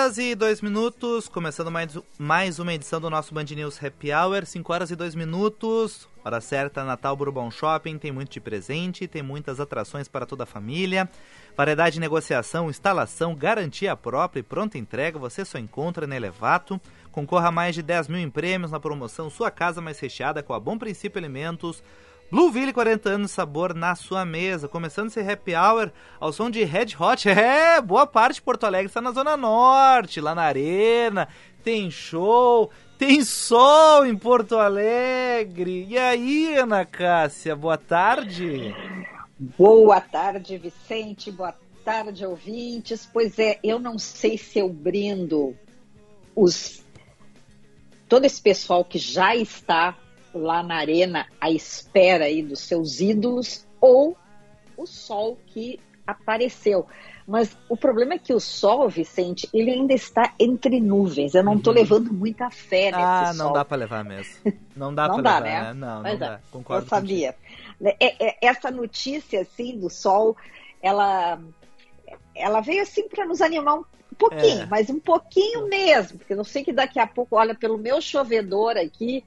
Horas e 2 minutos, começando mais, mais uma edição do nosso Band News Happy Hour. 5 horas e 2 minutos, hora certa, Natal Bourbon Shopping, tem muito de presente, tem muitas atrações para toda a família. Variedade de negociação, instalação, garantia própria e pronta entrega, você só encontra na Elevato. Concorra a mais de 10 mil em prêmios na promoção Sua Casa Mais Recheada com a Bom Princípio Alimentos Blueville, 40 anos, sabor na sua mesa. Começando esse happy hour ao som de Red Hot. É, boa parte de Porto Alegre está na Zona Norte, lá na Arena. Tem show, tem sol em Porto Alegre. E aí, Ana Cássia, boa tarde. Boa tarde, Vicente. Boa tarde, ouvintes. Pois é, eu não sei se eu brindo os todo esse pessoal que já está lá na arena à espera aí dos seus ídolos ou o sol que apareceu. Mas o problema é que o sol, Vicente, ele ainda está entre nuvens. Eu não estou uhum. levando muita fé nesse ah, sol. não dá para levar mesmo. Não dá para levar, né? né? Não, Mas não é, dá. Concordo Eu sabia. É, é, essa notícia, assim, do sol, ela, ela veio, assim, para nos animar um pouquinho, é. mas um pouquinho mesmo. Porque eu sei que daqui a pouco, olha, pelo meu chovedor aqui,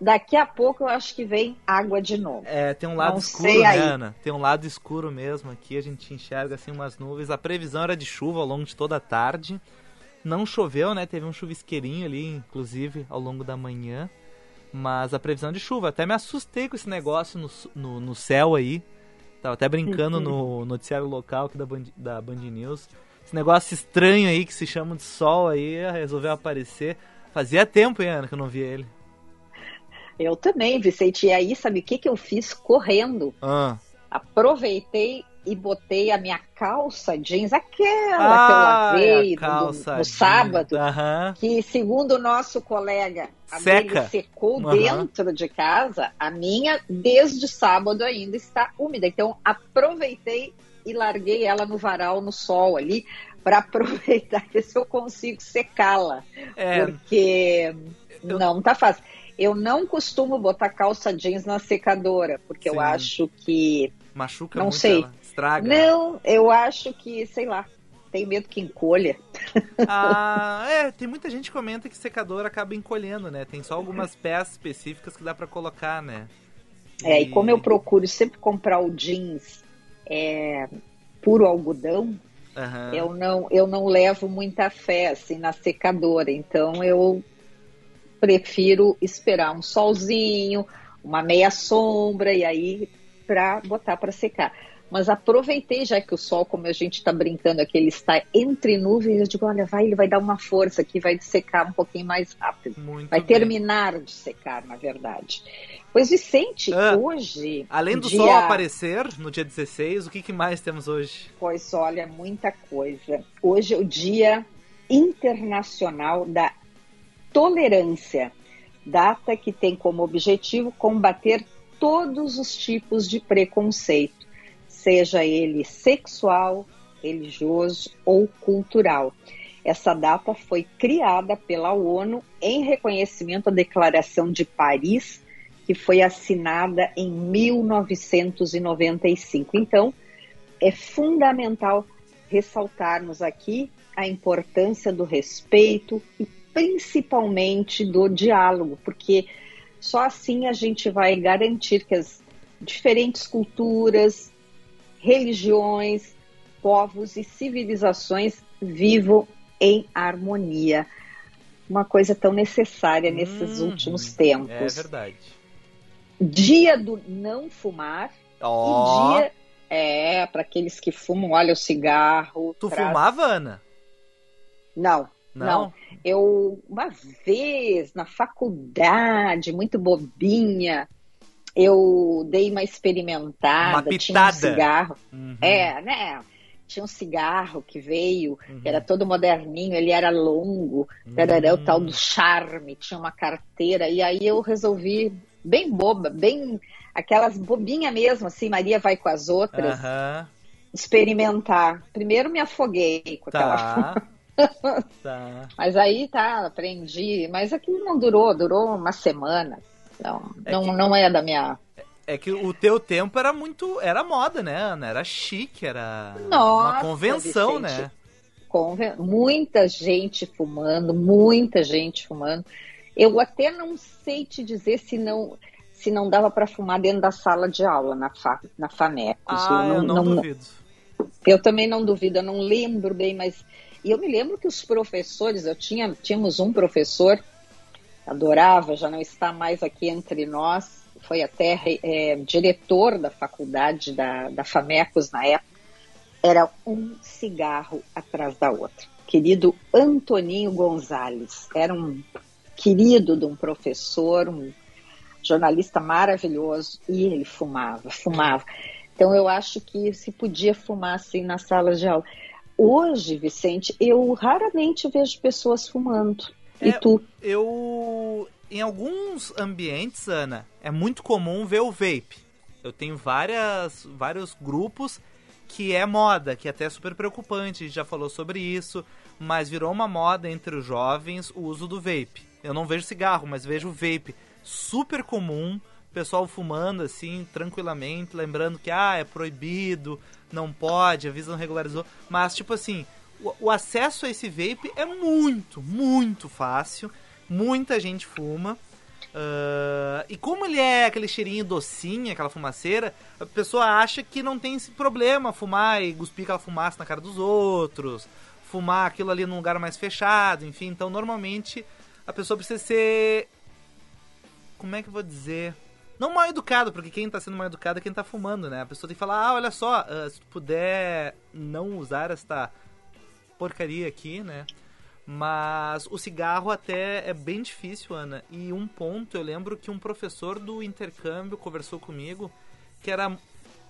daqui a pouco eu acho que vem água de novo. É, tem um lado Não escuro, né, Ana? Tem um lado escuro mesmo aqui, a gente enxerga assim umas nuvens. A previsão era de chuva ao longo de toda a tarde. Não choveu, né? Teve um chuvisqueirinho ali, inclusive, ao longo da manhã. Mas a previsão de chuva. Até me assustei com esse negócio no, no, no céu aí. Tava até brincando no noticiário local aqui da Band, da Band News. Esse negócio estranho aí que se chama de sol aí resolveu aparecer. Fazia tempo, hein, Ana, que eu não via ele. Eu também, Vicente. E aí, sabe o que, que eu fiz? Correndo. Ah. Aproveitei e botei a minha calça jeans, aquela ah, que eu lavei no, no sábado, uhum. que segundo o nosso colega, a Seca. secou uhum. dentro de casa, a minha desde sábado ainda está úmida. Então aproveitei e larguei ela no varal, no sol ali, para aproveitar se eu consigo secá-la. É. Porque eu... não tá fácil. Eu não costumo botar calça jeans na secadora, porque Sim. eu acho que. Machuca não muito sei. Ela. Estraga. Não, eu acho que, sei lá, tenho medo que encolha. Ah, é, tem muita gente que comenta que secador acaba encolhendo, né? Tem só algumas peças específicas que dá para colocar, né? E... É, e como eu procuro sempre comprar o jeans é, puro algodão, uhum. eu, não, eu não levo muita fé assim na secadora. Então eu prefiro esperar um solzinho, uma meia sombra e aí para botar para secar. Mas aproveitei já que o sol, como a gente está brincando aqui, ele está entre nuvens, eu digo, olha, vai, ele vai dar uma força aqui, vai secar um pouquinho mais rápido. Muito vai bem. terminar de secar, na verdade. Pois, Vicente, ah, hoje. Além do dia... sol aparecer no dia 16, o que, que mais temos hoje? Pois olha, muita coisa. Hoje é o Dia Internacional da tolerância, data que tem como objetivo combater todos os tipos de preconceito, seja ele sexual, religioso ou cultural. Essa data foi criada pela ONU em reconhecimento à Declaração de Paris, que foi assinada em 1995. Então, é fundamental ressaltarmos aqui a importância do respeito e principalmente do diálogo, porque só assim a gente vai garantir que as diferentes culturas, religiões, povos e civilizações vivam em harmonia. Uma coisa tão necessária nesses uhum. últimos tempos. É verdade. Dia do não fumar oh. e dia É, para aqueles que fumam, olha o cigarro. Tu traz... fumava, Ana? Não, não, não. Eu, uma vez, na faculdade, muito bobinha, eu dei uma experimentada. Uma pitada. Tinha um cigarro. Uhum. É, né? Tinha um cigarro que veio, uhum. era todo moderninho, ele era longo, uhum. era o tal do charme, tinha uma carteira, e aí eu resolvi, bem boba, bem aquelas bobinhas mesmo, assim, Maria vai com as outras, experimentar. Primeiro me afoguei com tá. aquela. tá. Mas aí tá, aprendi. Mas aquilo não durou, durou uma semana. Não, é não, que... não é da minha. É que o teu tempo era muito. Era moda, né, Ana? Era chique, era Nossa, uma convenção, Vicente. né? Conven... Muita gente fumando, muita gente fumando. Eu até não sei te dizer se não se não dava para fumar dentro da sala de aula na, fa, na FAMECOS. Ah, eu não, eu não, não duvido. Eu também não duvido, eu não lembro bem, mas e eu me lembro que os professores, eu tinha, tínhamos um professor, adorava, já não está mais aqui entre nós, foi até é, diretor da faculdade da, da FAMECOS na época, era um cigarro atrás da outra. Querido Antoninho Gonzalez, era um querido de um professor, um jornalista maravilhoso, e ele fumava, fumava. Então eu acho que se podia fumar assim na sala de aula. Hoje, Vicente, eu raramente vejo pessoas fumando. É, e tu? Eu. Em alguns ambientes, Ana, é muito comum ver o vape. Eu tenho várias, vários grupos que é moda, que é até super preocupante, a gente já falou sobre isso, mas virou uma moda entre os jovens o uso do vape. Eu não vejo cigarro, mas vejo vape super comum, pessoal fumando assim, tranquilamente, lembrando que ah, é proibido, não pode, a Visa não regularizou. Mas, tipo assim, o, o acesso a esse vape é muito, muito fácil. Muita gente fuma. Uh, e como ele é aquele cheirinho docinho, aquela fumaceira, a pessoa acha que não tem esse problema fumar e cuspir aquela fumaça na cara dos outros, fumar aquilo ali num lugar mais fechado, enfim. Então, normalmente, a pessoa precisa ser. Como é que eu vou dizer? Não mal educado, porque quem tá sendo mal educado é quem tá fumando, né? A pessoa tem que falar, ah, olha só, uh, se tu puder não usar esta porcaria aqui, né? Mas o cigarro até é bem difícil, Ana. E um ponto, eu lembro que um professor do intercâmbio conversou comigo que era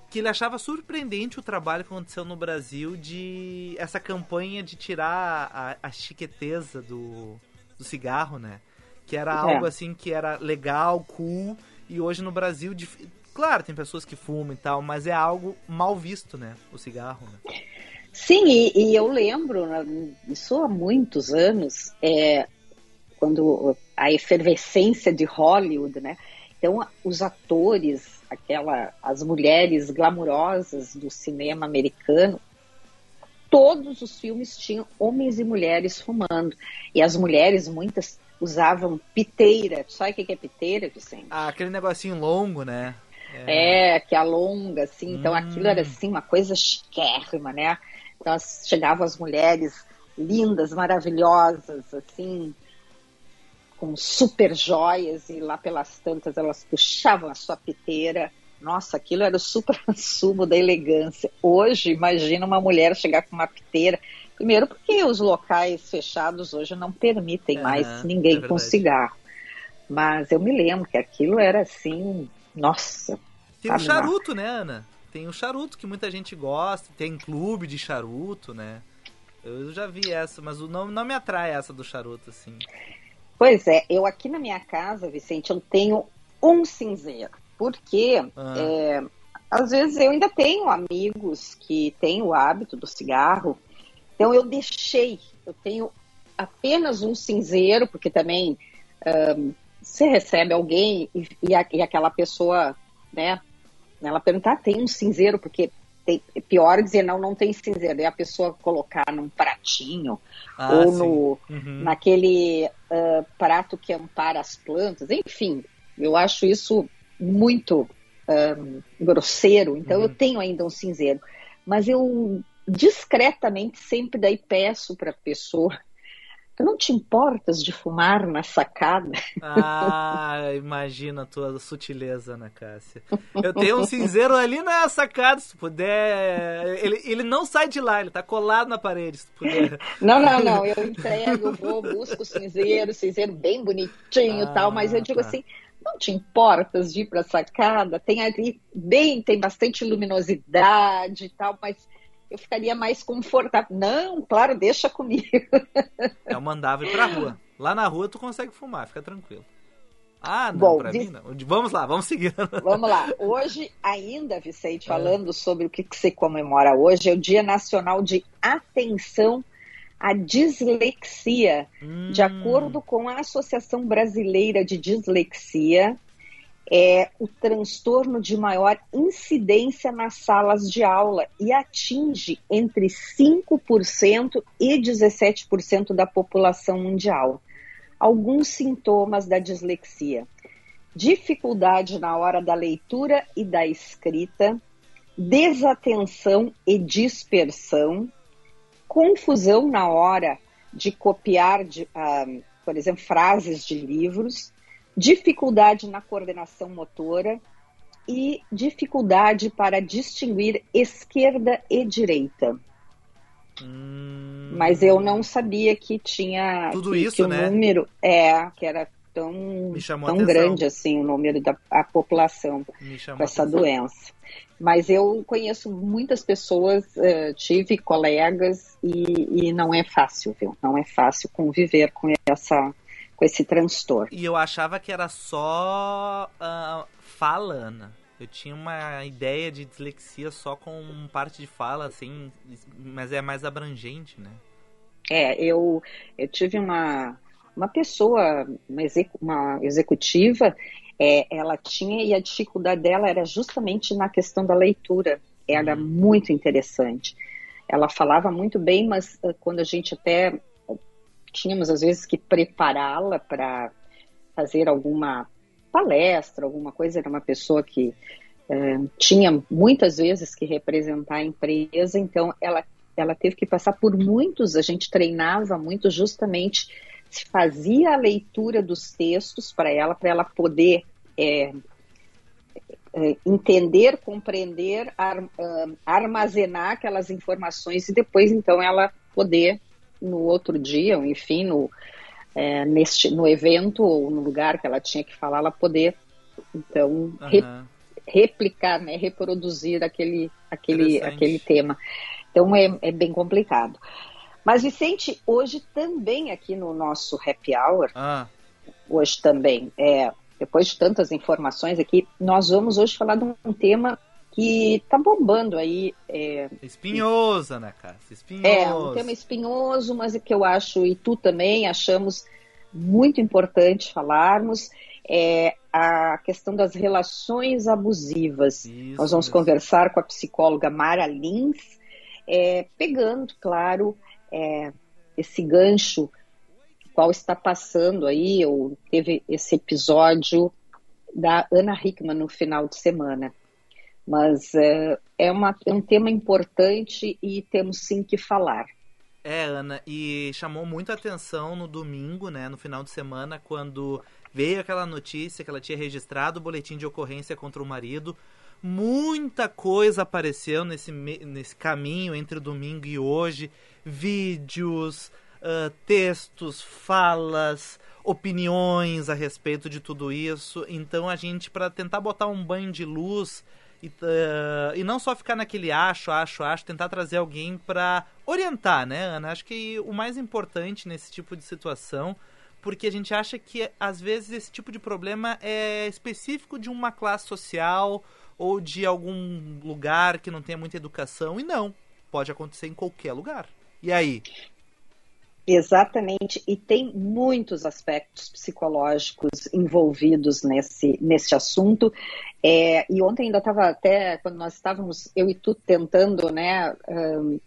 que ele achava surpreendente o trabalho que aconteceu no Brasil de essa campanha de tirar a, a chiqueteza do, do cigarro, né? Que era é. algo assim que era legal, cool, e hoje no Brasil, claro, tem pessoas que fumam e tal, mas é algo mal visto, né? O cigarro, né? Sim, e, e eu lembro, isso há muitos anos, é, quando a efervescência de Hollywood, né? Então, os atores, aquela, as mulheres glamurosas do cinema americano, todos os filmes tinham homens e mulheres fumando. E as mulheres, muitas usavam piteira. Sabe o que é piteira, Vicente? Ah, aquele negocinho longo, né? É, é que alonga, assim. Então hum. aquilo era assim uma coisa chiquérrima, né? Então chegavam as mulheres lindas, maravilhosas, assim, com super joias, e lá pelas tantas elas puxavam a sua piteira. Nossa, aquilo era o super sumo da elegância. Hoje, imagina uma mulher chegar com uma piteira. Primeiro porque os locais fechados hoje não permitem uhum, mais ninguém é com cigarro. Mas eu me lembro que aquilo era assim, nossa. Tem o charuto, né, Ana? Tem o charuto que muita gente gosta, tem clube de charuto, né? Eu já vi essa, mas não, não me atrai essa do charuto, assim. Pois é, eu aqui na minha casa, Vicente, eu tenho um cinzeiro. Porque ah. é, às vezes eu ainda tenho amigos que têm o hábito do cigarro então eu deixei, eu tenho apenas um cinzeiro, porque também um, você recebe alguém e, e, a, e, aquela pessoa, né, ela perguntar, ah, tem um cinzeiro, porque tem, é pior dizer não, não tem cinzeiro, é a pessoa colocar num pratinho ah, ou no, uhum. naquele uh, prato que ampara as plantas, enfim, eu acho isso muito um, grosseiro, então uhum. eu tenho ainda um cinzeiro. Mas eu discretamente sempre daí peço para a pessoa Tu não te importas de fumar na sacada? Ah, imagina a tua sutileza, Ana Cássia. Eu tenho um cinzeiro ali na sacada, se puder. Ele, ele não sai de lá, ele tá colado na parede, se puder. Não, não, não. Eu entrego, vou, busco o cinzeiro, cinzeiro bem bonitinho e ah, tal, mas eu digo tá. assim. Não te importas de ir para a sacada? Tem ali bem, tem bastante luminosidade e tal, mas eu ficaria mais confortável. Não, claro, deixa comigo. Eu mandava ir pra rua. Lá na rua tu consegue fumar, fica tranquilo. Ah, não, Bom, pra mim não. Vamos lá, vamos seguir. Vamos lá. Hoje, ainda, Vicente, é. falando é. sobre o que, que se comemora hoje, é o Dia Nacional de Atenção à Dislexia. Hum. De acordo com a Associação Brasileira de Dislexia, é o transtorno de maior incidência nas salas de aula e atinge entre 5% e 17% da população mundial. Alguns sintomas da dislexia: dificuldade na hora da leitura e da escrita, desatenção e dispersão, confusão na hora de copiar, de, uh, por exemplo, frases de livros dificuldade na coordenação motora e dificuldade para distinguir esquerda e direita. Hum... Mas eu não sabia que tinha tudo que, isso, que o né? número é que era tão tão grande assim o número da população com essa doença. Mas eu conheço muitas pessoas, uh, tive colegas e, e não é fácil, viu? Não é fácil conviver com essa com esse transtorno. E eu achava que era só uh, fala, Ana. Eu tinha uma ideia de dislexia só com parte de fala, assim, mas é mais abrangente, né? É, eu, eu tive uma, uma pessoa, uma, exec, uma executiva, é, ela tinha, e a dificuldade dela era justamente na questão da leitura. Era hum. muito interessante. Ela falava muito bem, mas uh, quando a gente até tínhamos às vezes que prepará-la para fazer alguma palestra, alguma coisa. Era uma pessoa que é, tinha muitas vezes que representar a empresa, então ela, ela teve que passar por muitos. A gente treinava muito justamente se fazia a leitura dos textos para ela, para ela poder é, entender, compreender, ar, armazenar aquelas informações e depois então ela poder no outro dia, enfim, no, é, neste, no evento ou no lugar que ela tinha que falar, ela poder, então, uhum. re, replicar, né, reproduzir aquele, aquele, aquele tema. Então, é, é bem complicado. Mas, Vicente, hoje também aqui no nosso happy hour, ah. hoje também, é, depois de tantas informações aqui, nós vamos hoje falar de um tema que tá bombando aí. É, espinhoso, né, Cássia? Espinhoso. É, um tema espinhoso, mas que eu acho, e tu também achamos muito importante falarmos, é a questão das relações abusivas. Isso, Nós vamos conversar com a psicóloga Mara Lins, é, pegando, claro, é, esse gancho qual está passando aí, ou teve esse episódio da Ana Hickman no final de semana. Mas é, é, uma, é um tema importante e temos sim que falar. É, Ana, e chamou muita atenção no domingo, né, no final de semana, quando veio aquela notícia que ela tinha registrado o boletim de ocorrência contra o marido. Muita coisa apareceu nesse, nesse caminho entre domingo e hoje: vídeos, uh, textos, falas, opiniões a respeito de tudo isso. Então a gente, para tentar botar um banho de luz e, uh, e não só ficar naquele acho, acho, acho, tentar trazer alguém para orientar, né, Ana? Acho que o mais importante nesse tipo de situação, porque a gente acha que às vezes esse tipo de problema é específico de uma classe social ou de algum lugar que não tenha muita educação, e não, pode acontecer em qualquer lugar. E aí? Exatamente, e tem muitos aspectos psicológicos envolvidos nesse, nesse assunto. É, e ontem ainda estava até, quando nós estávamos, eu e tu, tentando né, um,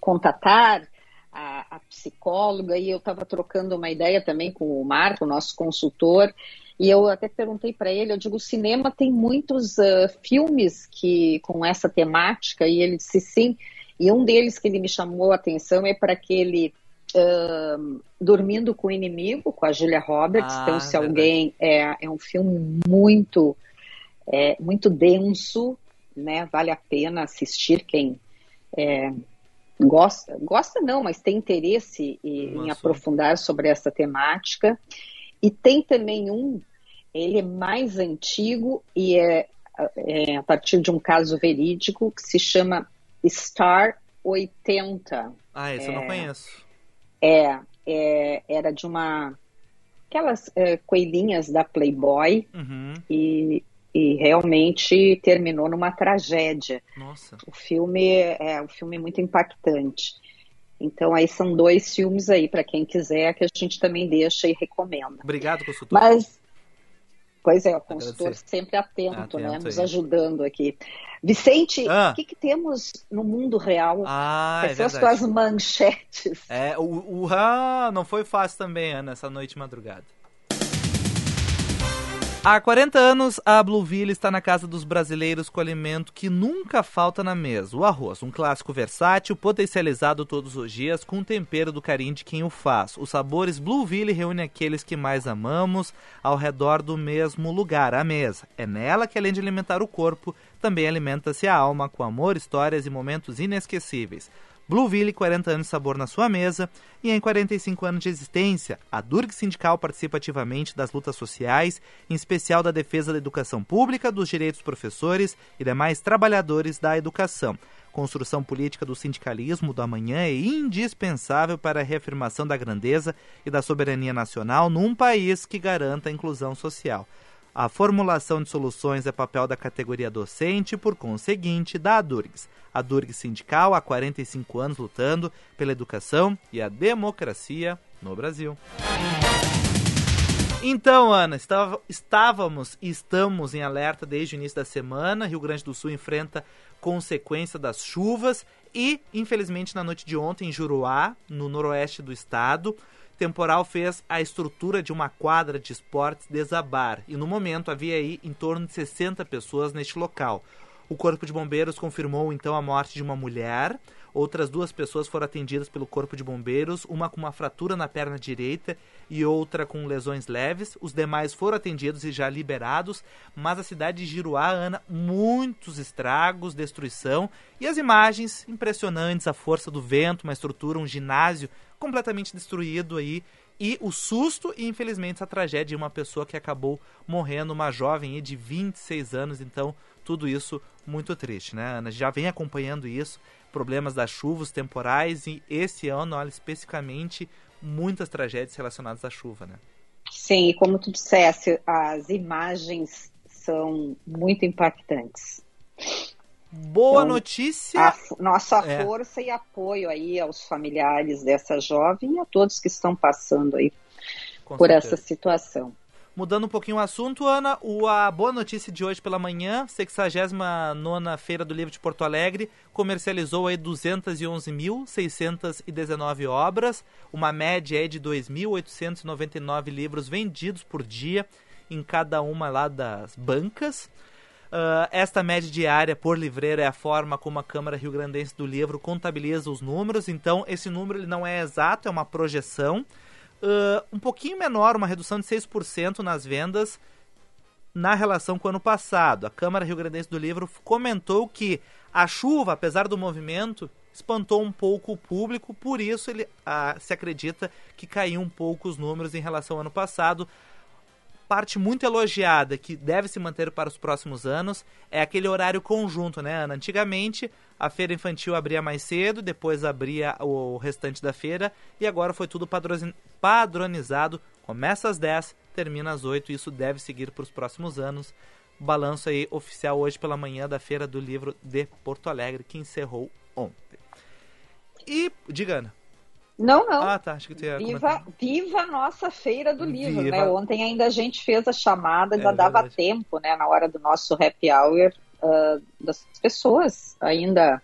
contatar a, a, psicóloga, e eu estava trocando uma ideia também com o Marco, nosso consultor, e eu até perguntei para ele, eu digo, o cinema tem muitos uh, filmes que com essa temática, e ele disse sim, e um deles que ele me chamou a atenção é para aquele uh, Dormindo com o Inimigo, com a Julia Roberts. Ah, então, se alguém. É, é um filme muito, é, muito denso, né? Vale a pena assistir quem. É, gosta, gosta não, mas tem interesse em, aprofundar sobre essa temática. E tem também um, ele é mais antigo e é, é a partir de um caso verídico que se chama Star 80. Ah, esse é, eu não é, conheço. É, é, era de uma aquelas é, coelhinhas da Playboy uhum. e, e realmente terminou numa tragédia. Nossa. O filme é um filme muito impactante. Então aí são dois filmes aí para quem quiser que a gente também deixa e recomenda. Obrigado, consultor. Mas Pois é, o consultor Agradecer. sempre atento, atento né? Nos aí. ajudando aqui. Vicente, ah. o que, que, temos no mundo real? Ah, Quais é são as tuas manchetes? É, o, o ah, não foi fácil também, Ana, essa noite madrugada. Há 40 anos, a Blueville está na casa dos brasileiros com alimento que nunca falta na mesa: o arroz, um clássico versátil, potencializado todos os dias com tempero do carinho de quem o faz. Os sabores Blueville reúnem aqueles que mais amamos ao redor do mesmo lugar, a mesa. É nela que, além de alimentar o corpo, também alimenta-se a alma com amor, histórias e momentos inesquecíveis. Blueville, 40 anos de sabor na sua mesa, e em 45 anos de existência, a Durg Sindical participa ativamente das lutas sociais, em especial da defesa da educação pública, dos direitos dos professores e demais trabalhadores da educação. Construção política do sindicalismo do amanhã é indispensável para a reafirmação da grandeza e da soberania nacional num país que garanta a inclusão social. A formulação de soluções é papel da categoria docente por conseguinte, da ADURGS. A DURGS sindical há 45 anos lutando pela educação e a democracia no Brasil. Então, Ana, estávamos e estamos em alerta desde o início da semana. Rio Grande do Sul enfrenta consequência das chuvas e, infelizmente, na noite de ontem, em Juruá, no noroeste do estado, temporal fez a estrutura de uma quadra de esportes desabar e no momento havia aí em torno de 60 pessoas neste local. O Corpo de Bombeiros confirmou então a morte de uma mulher. Outras duas pessoas foram atendidas pelo Corpo de Bombeiros, uma com uma fratura na perna direita e outra com lesões leves. Os demais foram atendidos e já liberados, mas a cidade de Giruá, Ana, muitos estragos, destruição e as imagens impressionantes, a força do vento, uma estrutura, um ginásio completamente destruído aí. E o susto e, infelizmente, a tragédia de uma pessoa que acabou morrendo, uma jovem de 26 anos. Então, tudo isso muito triste, né, Ana? Já vem acompanhando isso, problemas das chuvas temporais e esse ano, olha, especificamente, muitas tragédias relacionadas à chuva, né? Sim, e como tu disseste, as imagens são muito impactantes. Boa então, notícia. A, nossa é. força e apoio aí aos familiares dessa jovem e a todos que estão passando aí Com por certeza. essa situação. Mudando um pouquinho o assunto, Ana, a boa notícia de hoje pela manhã, 69 Feira do Livro de Porto Alegre, comercializou aí 211.619 obras, uma média de 2.899 livros vendidos por dia em cada uma lá das bancas. Uh, esta média diária por livreiro é a forma como a Câmara Rio Grandense do Livro contabiliza os números, então esse número ele não é exato, é uma projeção. Uh, um pouquinho menor, uma redução de 6% nas vendas na relação com o ano passado. A Câmara Rio Grandense do Livro comentou que a chuva, apesar do movimento, espantou um pouco o público, por isso ele se acredita que caiu um pouco os números em relação ao ano passado parte muito elogiada que deve se manter para os próximos anos é aquele horário conjunto, né, Ana? Antigamente a feira infantil abria mais cedo, depois abria o restante da feira e agora foi tudo padronizado. Começa às 10, termina às 8 e isso deve seguir para os próximos anos. Balanço aí oficial hoje pela manhã da Feira do Livro de Porto Alegre, que encerrou ontem. E, diga, Ana. Não, não. Ah, tá. Acho que tinha viva, viva a nossa feira do livro, viva. né? Ontem ainda a gente fez a chamada, ainda é, dava verdade. tempo, né? Na hora do nosso happy hour, uh, das pessoas ainda,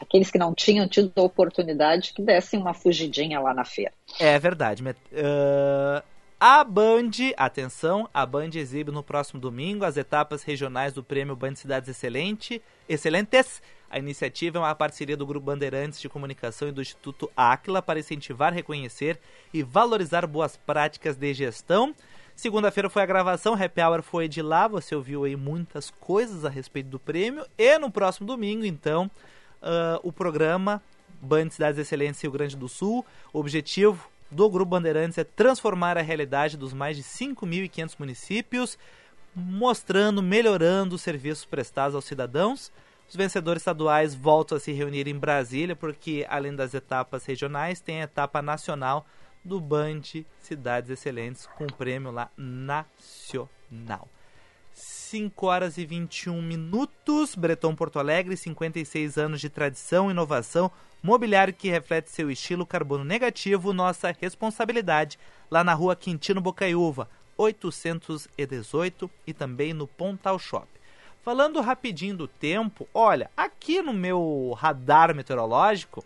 aqueles que não tinham tido a oportunidade, que dessem uma fugidinha lá na feira. É verdade. Uh, a Band, atenção, a Band exibe no próximo domingo as etapas regionais do Prêmio Band Cidades Excelente, Excelentes A iniciativa é uma parceria do Grupo Bandeirantes de Comunicação e do Instituto Aquila para incentivar, reconhecer e valorizar boas práticas de gestão. Segunda-feira foi a gravação, Happy Hour foi de lá, você ouviu aí muitas coisas a respeito do prêmio. E no próximo domingo, então, uh, o programa Band Cidades Excelentes Rio Grande do Sul. O objetivo do Grupo Bandeirantes é transformar a realidade dos mais de 5.500 municípios, mostrando, melhorando os serviços prestados aos cidadãos. Os vencedores estaduais voltam a se reunir em Brasília, porque além das etapas regionais, tem a etapa nacional do Band Cidades Excelentes, com prêmio lá nacional. 5 horas e 21 minutos, Breton Porto Alegre, 56 anos de tradição, inovação, mobiliário que reflete seu estilo carbono negativo, nossa responsabilidade, lá na rua Quintino Bocaiúva, 818 e também no Pontal Shop. Falando rapidinho do tempo, olha, aqui no meu radar meteorológico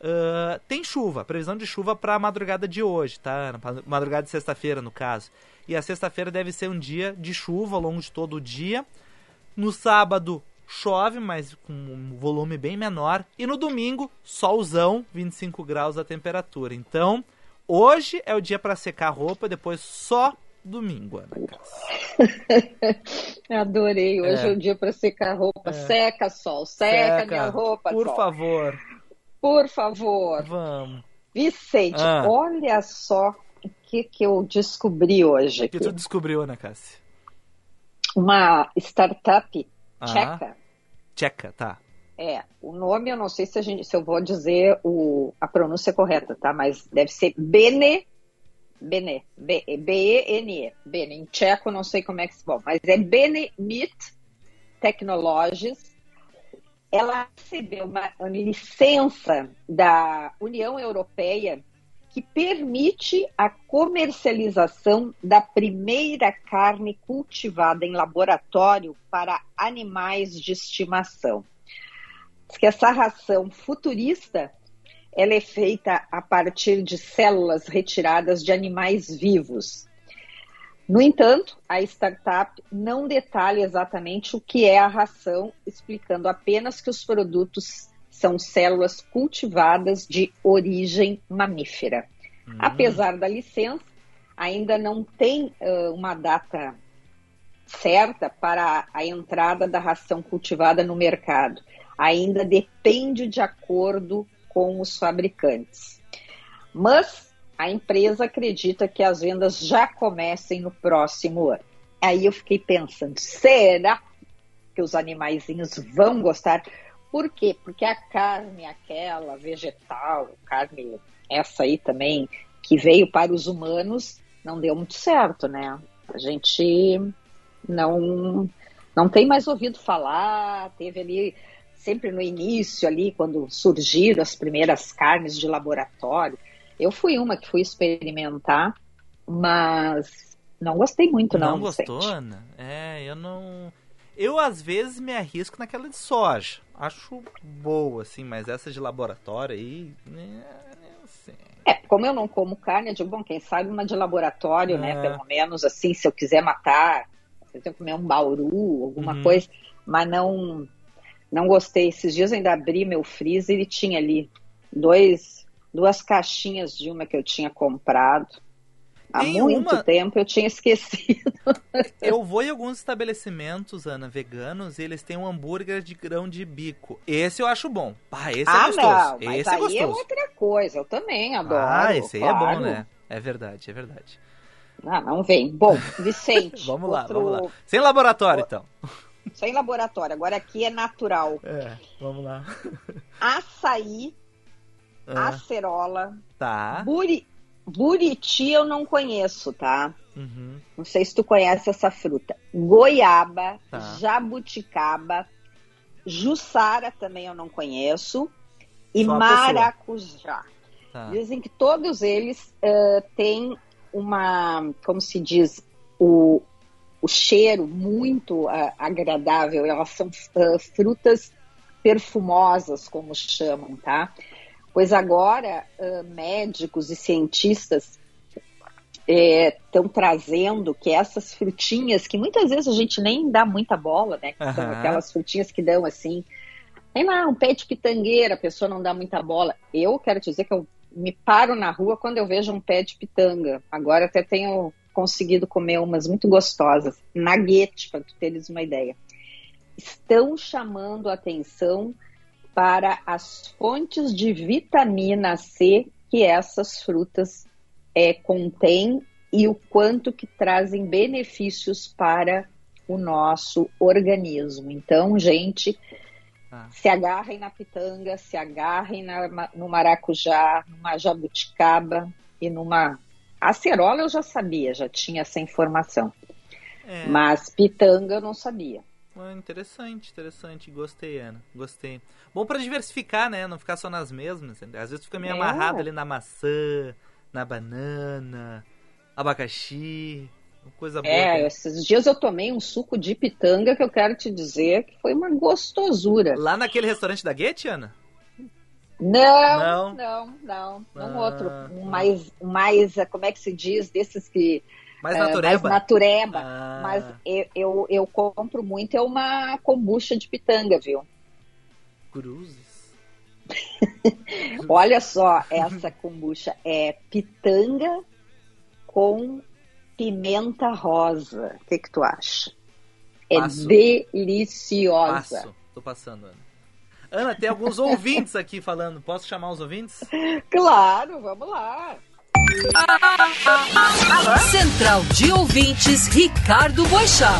uh, tem chuva, previsão de chuva para a madrugada de hoje, tá? Madrugada de sexta-feira, no caso. E a sexta-feira deve ser um dia de chuva ao longo de todo o dia. No sábado chove, mas com um volume bem menor. E no domingo, solzão, 25 graus a temperatura. Então, hoje é o dia para secar a roupa, depois só domingo, Ana Adorei. Hoje é, é o dia para secar roupa. É. Seca, sol. Seca, seca, minha roupa, Por sol. favor. Por favor. Vamos. Vicente, ah. olha só o que, que eu descobri hoje. O que tu descobriu, Ana Cássia? Uma startup ah. tcheca. Tcheca, tá. É, o nome eu não sei se, a gente, se eu vou dizer o, a pronúncia correta, tá? Mas deve ser Bene Bene, B-E-N-E, Bene, em tcheco não sei como é que se bom, mas é Benenit Technologies. Ela recebeu uma, licença da União Europeia que permite a comercialização da primeira carne cultivada em laboratório para animais de estimação. Diz que essa ração futurista ela é feita a partir de células retiradas de animais vivos. No entanto, a startup não detalha exatamente o que é a ração, explicando apenas que os produtos são células cultivadas de origem mamífera. Uhum. Apesar da licença, ainda não tem uh, uma data certa para a entrada da ração cultivada no mercado. Ainda depende de acordo com os fabricantes. Mas a empresa acredita que as vendas já comecem no próximo ano. Aí eu fiquei pensando, será que os animaizinhos vão gostar? Por quê? Porque a carne, aquela vegetal, carne essa aí também, que veio para os humanos, não deu muito certo, né? A gente não, não tem mais ouvido falar, teve ali sempre no início ali, quando surgiram as primeiras carnes de laboratório. Eu fui uma que fui experimentar, mas não gostei muito, não. Não gostou, Ana? É, eu não. Eu às vezes me arrisco naquela de soja. Acho boa, assim, mas essa de laboratório aí. Né, é, como eu não como carne, eu digo, bom, quem sabe uma de laboratório, né, é. né? Pelo menos assim, se eu quiser matar, se eu comer um bauru, alguma uhum. coisa, mas não não gostei. Esses dias eu ainda abri meu freezer e tinha ali dois, duas caixinhas de uma que eu tinha comprado. Há muito tempo eu tinha esquecido. Eu vou em alguns estabelecimentos, Ana, veganos, e eles têm um hambúrguer de grão de bico. Esse eu acho bom. Ah, esse é ah, é gostoso. Não, mas esse é aí é gostoso. é outra coisa. Eu também adoro. Ah, esse aí claro. é bom, né? É verdade, é verdade. Ah, não vem. Bom, Vicente. vamos lá, vamos lá. Sem laboratório, então. Sem laboratório. Agora aqui é natural. É, vamos lá. Açaí, ah. acerola, tá. buri, buriti eu não conheço, tá? Uhum. Não sei se tu conhece essa fruta. Goiaba, tá. jabuticaba, jussara também eu não conheço. E maracujá. Tá. Dizem que todos eles uh, têm uma, como se diz, o, o cheiro muito uh, agradável. Elas são uh, frutas perfumosas, como chamam, tá? Pois agora uh, médicos e cientistas estão é, trazendo que essas frutinhas, que muitas vezes a gente nem dá muita bola, né? Uhum. são aquelas frutinhas que dão assim Tem lá um pé de pitangueira, a pessoa não dá muita bola. Eu quero te dizer que eu me paro na rua quando eu vejo um pé de pitanga. Agora até tenho conseguido comer umas muito gostosas. Naguete, para tu teres uma ideia. Estão chamando a atenção para as fontes de vitamina C que essas frutas é, contêm e o quanto que trazem benefícios para o nosso organismo. Então, gente, ah. se agarrem na pitanga, se agarrem na, no maracujá, numa jabuticaba e numa acerola eu já sabia, já tinha essa informação. É. Mas pitanga eu não sabia. Ah, interessante, interessante. Gostei, Ana. Gostei. Bom para diversificar, né? Não ficar só nas mesmas. Às vezes fica meio é. amarrado ali na maçã, na banana, abacaxi. Coisa boa. É, tem. esses dias eu tomei um suco de pitanga que eu quero te dizer que foi uma gostosura. Lá naquele restaurante da Guete, Ana? Não, não, não, não. ah, outro. Um mais, mais, como é que se diz, desses que. Mais natureba. É, mais natureba. Ah. Mas eu, eu, eu, compro muito, é uma kombucha de pitanga, viu? Cruzes. Olha só, essa kombucha é pitanga com pimenta rosa. O que, que tu acha? É Passo. deliciosa. Passo. Tô passando, Ana. Ana, tem alguns ouvintes aqui falando. Posso chamar os ouvintes? Claro, vamos lá. Central de Ouvintes, Ricardo Boixá.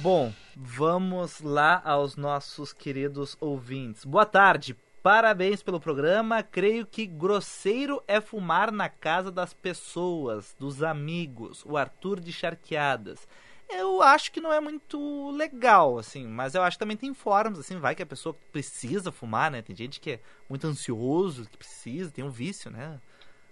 Bom, vamos lá aos nossos queridos ouvintes. Boa tarde. Parabéns pelo programa. Creio que grosseiro é fumar na casa das pessoas, dos amigos. O Arthur de Charqueadas. Eu acho que não é muito legal, assim, mas eu acho que também tem formas, assim, vai que a pessoa precisa fumar, né? Tem gente que é muito ansioso, que precisa, tem um vício, né?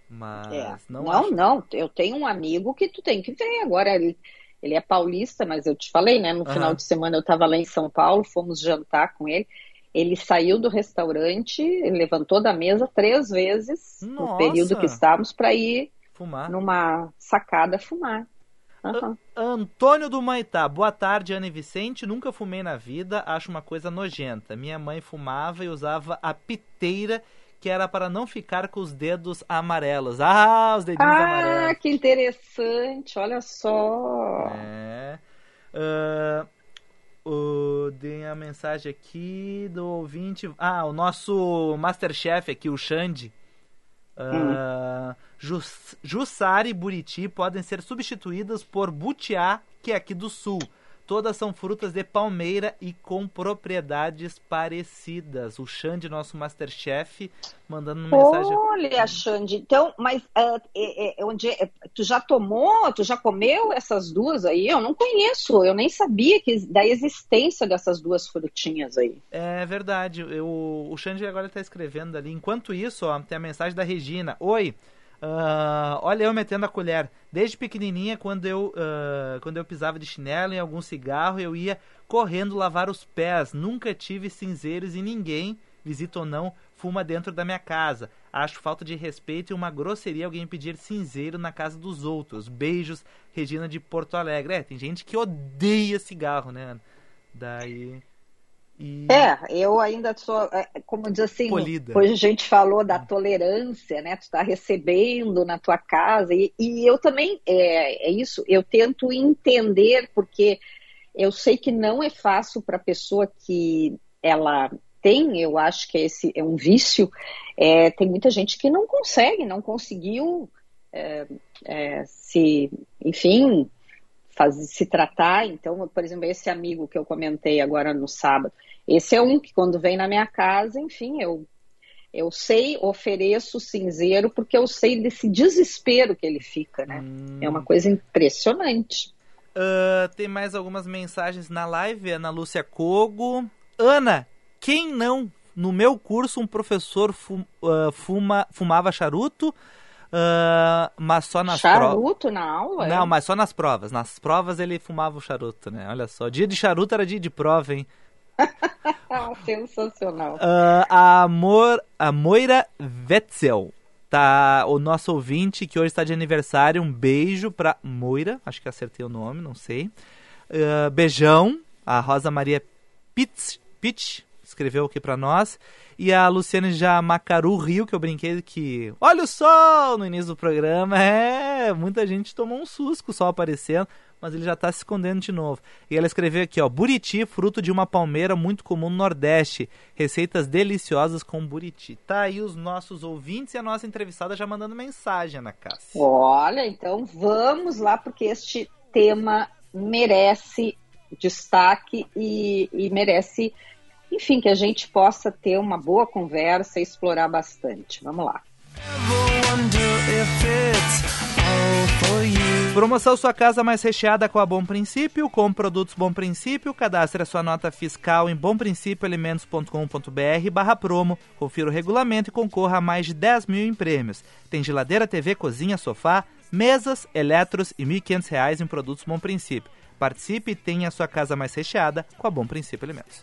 Mas é. não Não, acho... não, eu tenho um amigo que tu tem que ver agora, ele, ele é paulista, mas eu te falei, né? No uhum. final de semana eu tava lá em São Paulo, fomos jantar com ele. Ele saiu do restaurante, levantou da mesa três vezes Nossa. no período que estávamos para ir fumar. numa sacada fumar. Uhum. Antônio do Maitá, boa tarde, Ana e Vicente. Nunca fumei na vida, acho uma coisa nojenta. Minha mãe fumava e usava a piteira que era para não ficar com os dedos amarelos. Ah, os dedinhos ah, amarelos. Ah, que interessante, olha só. É. Uh, tem a mensagem aqui do ouvinte. Ah, o nosso Masterchef aqui, o Xande. Uh, Jussara e Buriti podem ser substituídas por Butiá, que é aqui do sul. Todas são frutas de palmeira e com propriedades parecidas. O Xande, nosso Masterchef, mandando uma mensagem. Olha, Xande, então, mas uh, é, é, onde, é, tu já tomou, tu já comeu essas duas aí? Eu não conheço, eu nem sabia que, da existência dessas duas frutinhas aí. É verdade, eu, o Xande agora está escrevendo ali. Enquanto isso, ó, tem a mensagem da Regina. Oi, Uh, olha eu metendo a colher. Desde pequenininha, quando eu, uh, quando eu pisava de chinelo em algum cigarro, eu ia correndo lavar os pés. Nunca tive cinzeiros e ninguém, visita ou não, fuma dentro da minha casa. Acho falta de respeito e uma grosseria alguém pedir cinzeiro na casa dos outros. Beijos, Regina de Porto Alegre. É, tem gente que odeia cigarro, né? Daí. E... É, eu ainda sou, é, como diz assim, Polida. hoje a gente falou da tolerância, né? Tu está recebendo na tua casa, e, e eu também, é, é, isso, eu tento entender, porque eu sei que não é fácil para a pessoa que ela tem, eu acho que esse é um vício, é, tem muita gente que não consegue, não conseguiu é, é, se, enfim, fazer, se tratar. Então, por exemplo, esse amigo que eu comentei agora no sábado, esse é um que quando vem na minha casa, enfim, eu eu sei, ofereço cinzeiro porque eu sei desse desespero que ele fica, né? Hum. É uma coisa impressionante. Uh, tem mais algumas mensagens na live, Ana Lúcia Cogo. Ana, quem não? No meu curso, um professor fum, uh, fuma, fumava charuto, Uh, mas só nas provas. Charuto na aula? Não, é? mas só nas provas. Nas provas ele fumava o charuto, né? Olha só. Dia de charuto era dia de prova, hein? Sensacional. Uh, a, Amor, a Moira Wetzel. Tá, o nosso ouvinte que hoje está de aniversário. Um beijo pra Moira. Acho que acertei o nome, não sei. Uh, beijão. A Rosa Maria Pitch, Pitch escreveu aqui para nós. E a Luciane Jamacaru Rio, que eu brinquei que. Olha o sol no início do programa. É, muita gente tomou um susto o sol aparecendo mas ele já está se escondendo de novo. E ela escreveu aqui, ó, buriti, fruto de uma palmeira muito comum no Nordeste. Receitas deliciosas com buriti. Tá aí os nossos ouvintes e a nossa entrevistada já mandando mensagem, Ana Cássia. Olha, então vamos lá, porque este tema merece destaque e, e merece, enfim, que a gente possa ter uma boa conversa e explorar bastante. Vamos lá. Promoção Sua Casa Mais Recheada com a Bom Princípio, com produtos Bom Princípio, cadastre a sua nota fiscal em bomprincipioalimentos.com.br barra promo, confira o regulamento e concorra a mais de 10 mil em prêmios. Tem geladeira, TV, cozinha, sofá, mesas, eletros e R$ 1.500 em produtos Bom Princípio. Participe e tenha a sua casa mais recheada com a Bom Princípio Alimentos.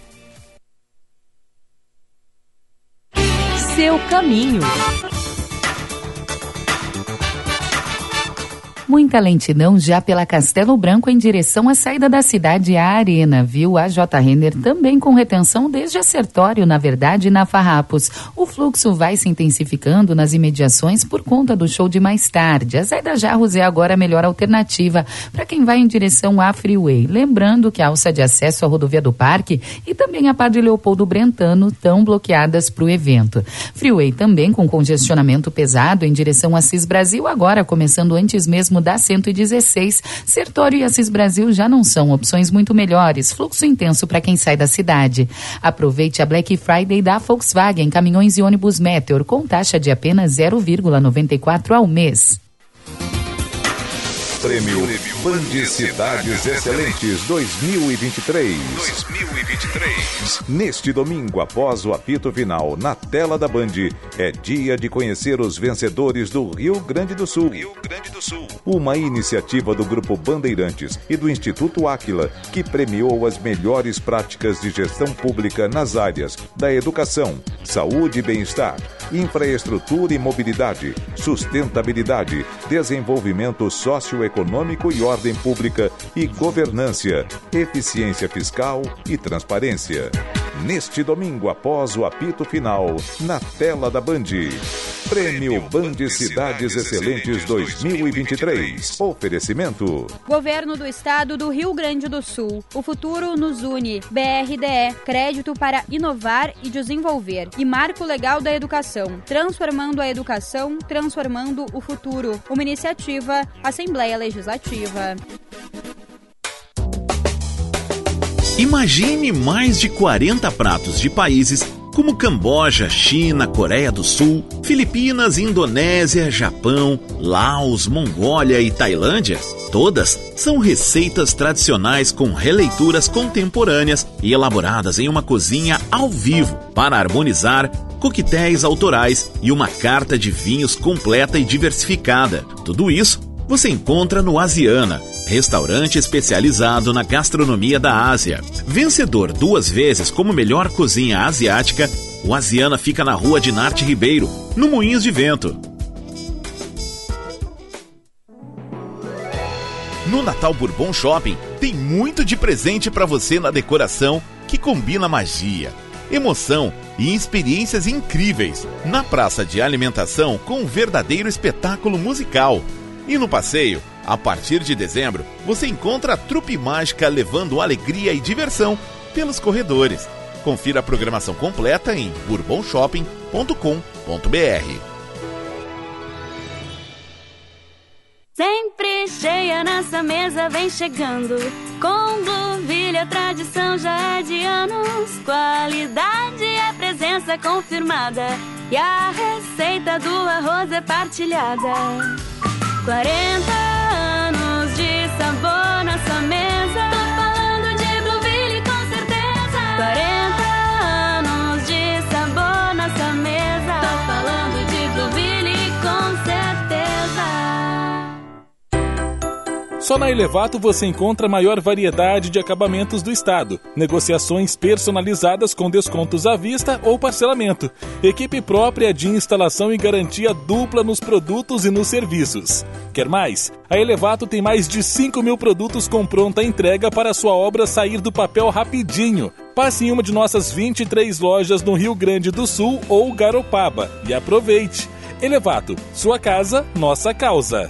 Seu caminho. Muita lentidão já pela Castelo Branco em direção à saída da cidade à Arena, viu? A J. Renner também com retenção desde a Sertório, na verdade, na Farrapos. O fluxo vai se intensificando nas imediações por conta do show de mais tarde. A saída Jarros é agora a melhor alternativa para quem vai em direção à Freeway. Lembrando que a alça de acesso à rodovia do Parque e também a Padre Leopoldo Brentano estão bloqueadas para o evento. Freeway também com congestionamento pesado em direção a Cis Brasil, agora começando antes mesmo da 116, Sertório e Assis Brasil já não são opções muito melhores. Fluxo intenso para quem sai da cidade. Aproveite a Black Friday da Volkswagen Caminhões e Ônibus Meteor com taxa de apenas 0,94 ao mês. Prêmio Band Cidades Excelentes 2023. 2023. Neste domingo, após o apito final na tela da Band, é dia de conhecer os vencedores do Rio Grande do Sul. Rio Grande do Sul. Uma iniciativa do Grupo Bandeirantes e do Instituto Áquila, que premiou as melhores práticas de gestão pública nas áreas da educação, saúde e bem-estar, infraestrutura e mobilidade, sustentabilidade, desenvolvimento socioeconômico econômico e ordem pública e governância, eficiência fiscal e transparência. Neste domingo, após o apito final, na tela da Band. Prêmio Band Cidades Excelentes 2023. Oferecimento: Governo do Estado do Rio Grande do Sul. O futuro nos une. BRDE Crédito para inovar e desenvolver. E Marco Legal da Educação. Transformando a educação, transformando o futuro. Uma iniciativa Assembleia Legislativa. Imagine mais de 40 pratos de países como Camboja, China, Coreia do Sul, Filipinas, Indonésia, Japão, Laos, Mongólia e Tailândia. Todas são receitas tradicionais com releituras contemporâneas e elaboradas em uma cozinha ao vivo para harmonizar coquetéis autorais e uma carta de vinhos completa e diversificada. Tudo isso você encontra no Asiana, restaurante especializado na gastronomia da Ásia. Vencedor duas vezes como melhor cozinha asiática, o Asiana fica na rua de Narte Ribeiro, no Moinhos de Vento. No Natal Bourbon Shopping tem muito de presente para você na decoração que combina magia, emoção e experiências incríveis na praça de alimentação com um verdadeiro espetáculo musical. E no passeio, a partir de dezembro, você encontra a trupe mágica levando alegria e diversão pelos corredores. Confira a programação completa em bourbonshopping.com.br. Sempre cheia nessa mesa vem chegando. Com Blueville a tradição já é de anos. Qualidade é presença confirmada e a receita do arroz é partilhada. 40 Só na Elevato você encontra a maior variedade de acabamentos do estado, negociações personalizadas com descontos à vista ou parcelamento, equipe própria de instalação e garantia dupla nos produtos e nos serviços. Quer mais? A Elevato tem mais de 5 mil produtos com pronta entrega para sua obra sair do papel rapidinho. Passe em uma de nossas 23 lojas no Rio Grande do Sul ou Garopaba e aproveite. Elevato, sua casa, nossa causa.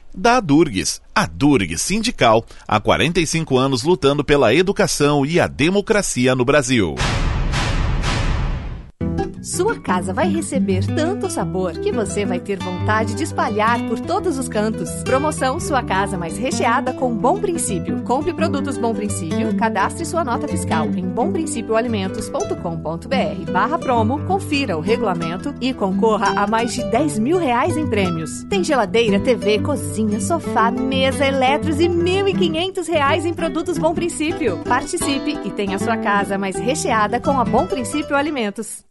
da Adurgues. A Durgues Sindical, há 45 anos lutando pela educação e a democracia no Brasil. Sua casa vai receber tanto sabor que você vai ter vontade de espalhar por todos os cantos. Promoção Sua Casa Mais Recheada com Bom Princípio. Compre produtos Bom Princípio, cadastre sua nota fiscal em bomprincipioalimentos.com.br barra promo, confira o regulamento e concorra a mais de 10 mil reais em prêmios. Tem geladeira, TV, cozinha, sofá, mesa, eletros e 1.500 reais em produtos Bom Princípio. Participe e tenha sua casa mais recheada com a Bom Princípio Alimentos.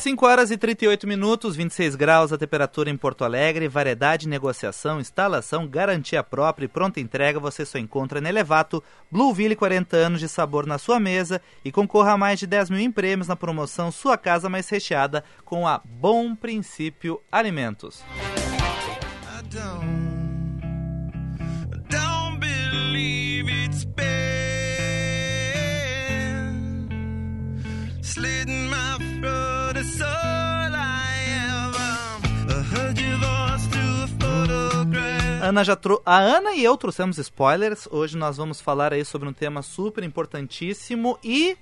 Cinco horas e 38 minutos, 26 graus a temperatura em Porto Alegre, variedade, negociação, instalação, garantia própria e pronta entrega você só encontra na Elevato, Blueville 40 anos de sabor na sua mesa e concorra a mais de 10 mil em prêmios na promoção Sua Casa Mais Recheada com a Bom Princípio Alimentos. Don't believe it's been Ana já trou a Ana e eu trouxemos spoilers. Hoje nós vamos falar aí sobre um tema super importantíssimo e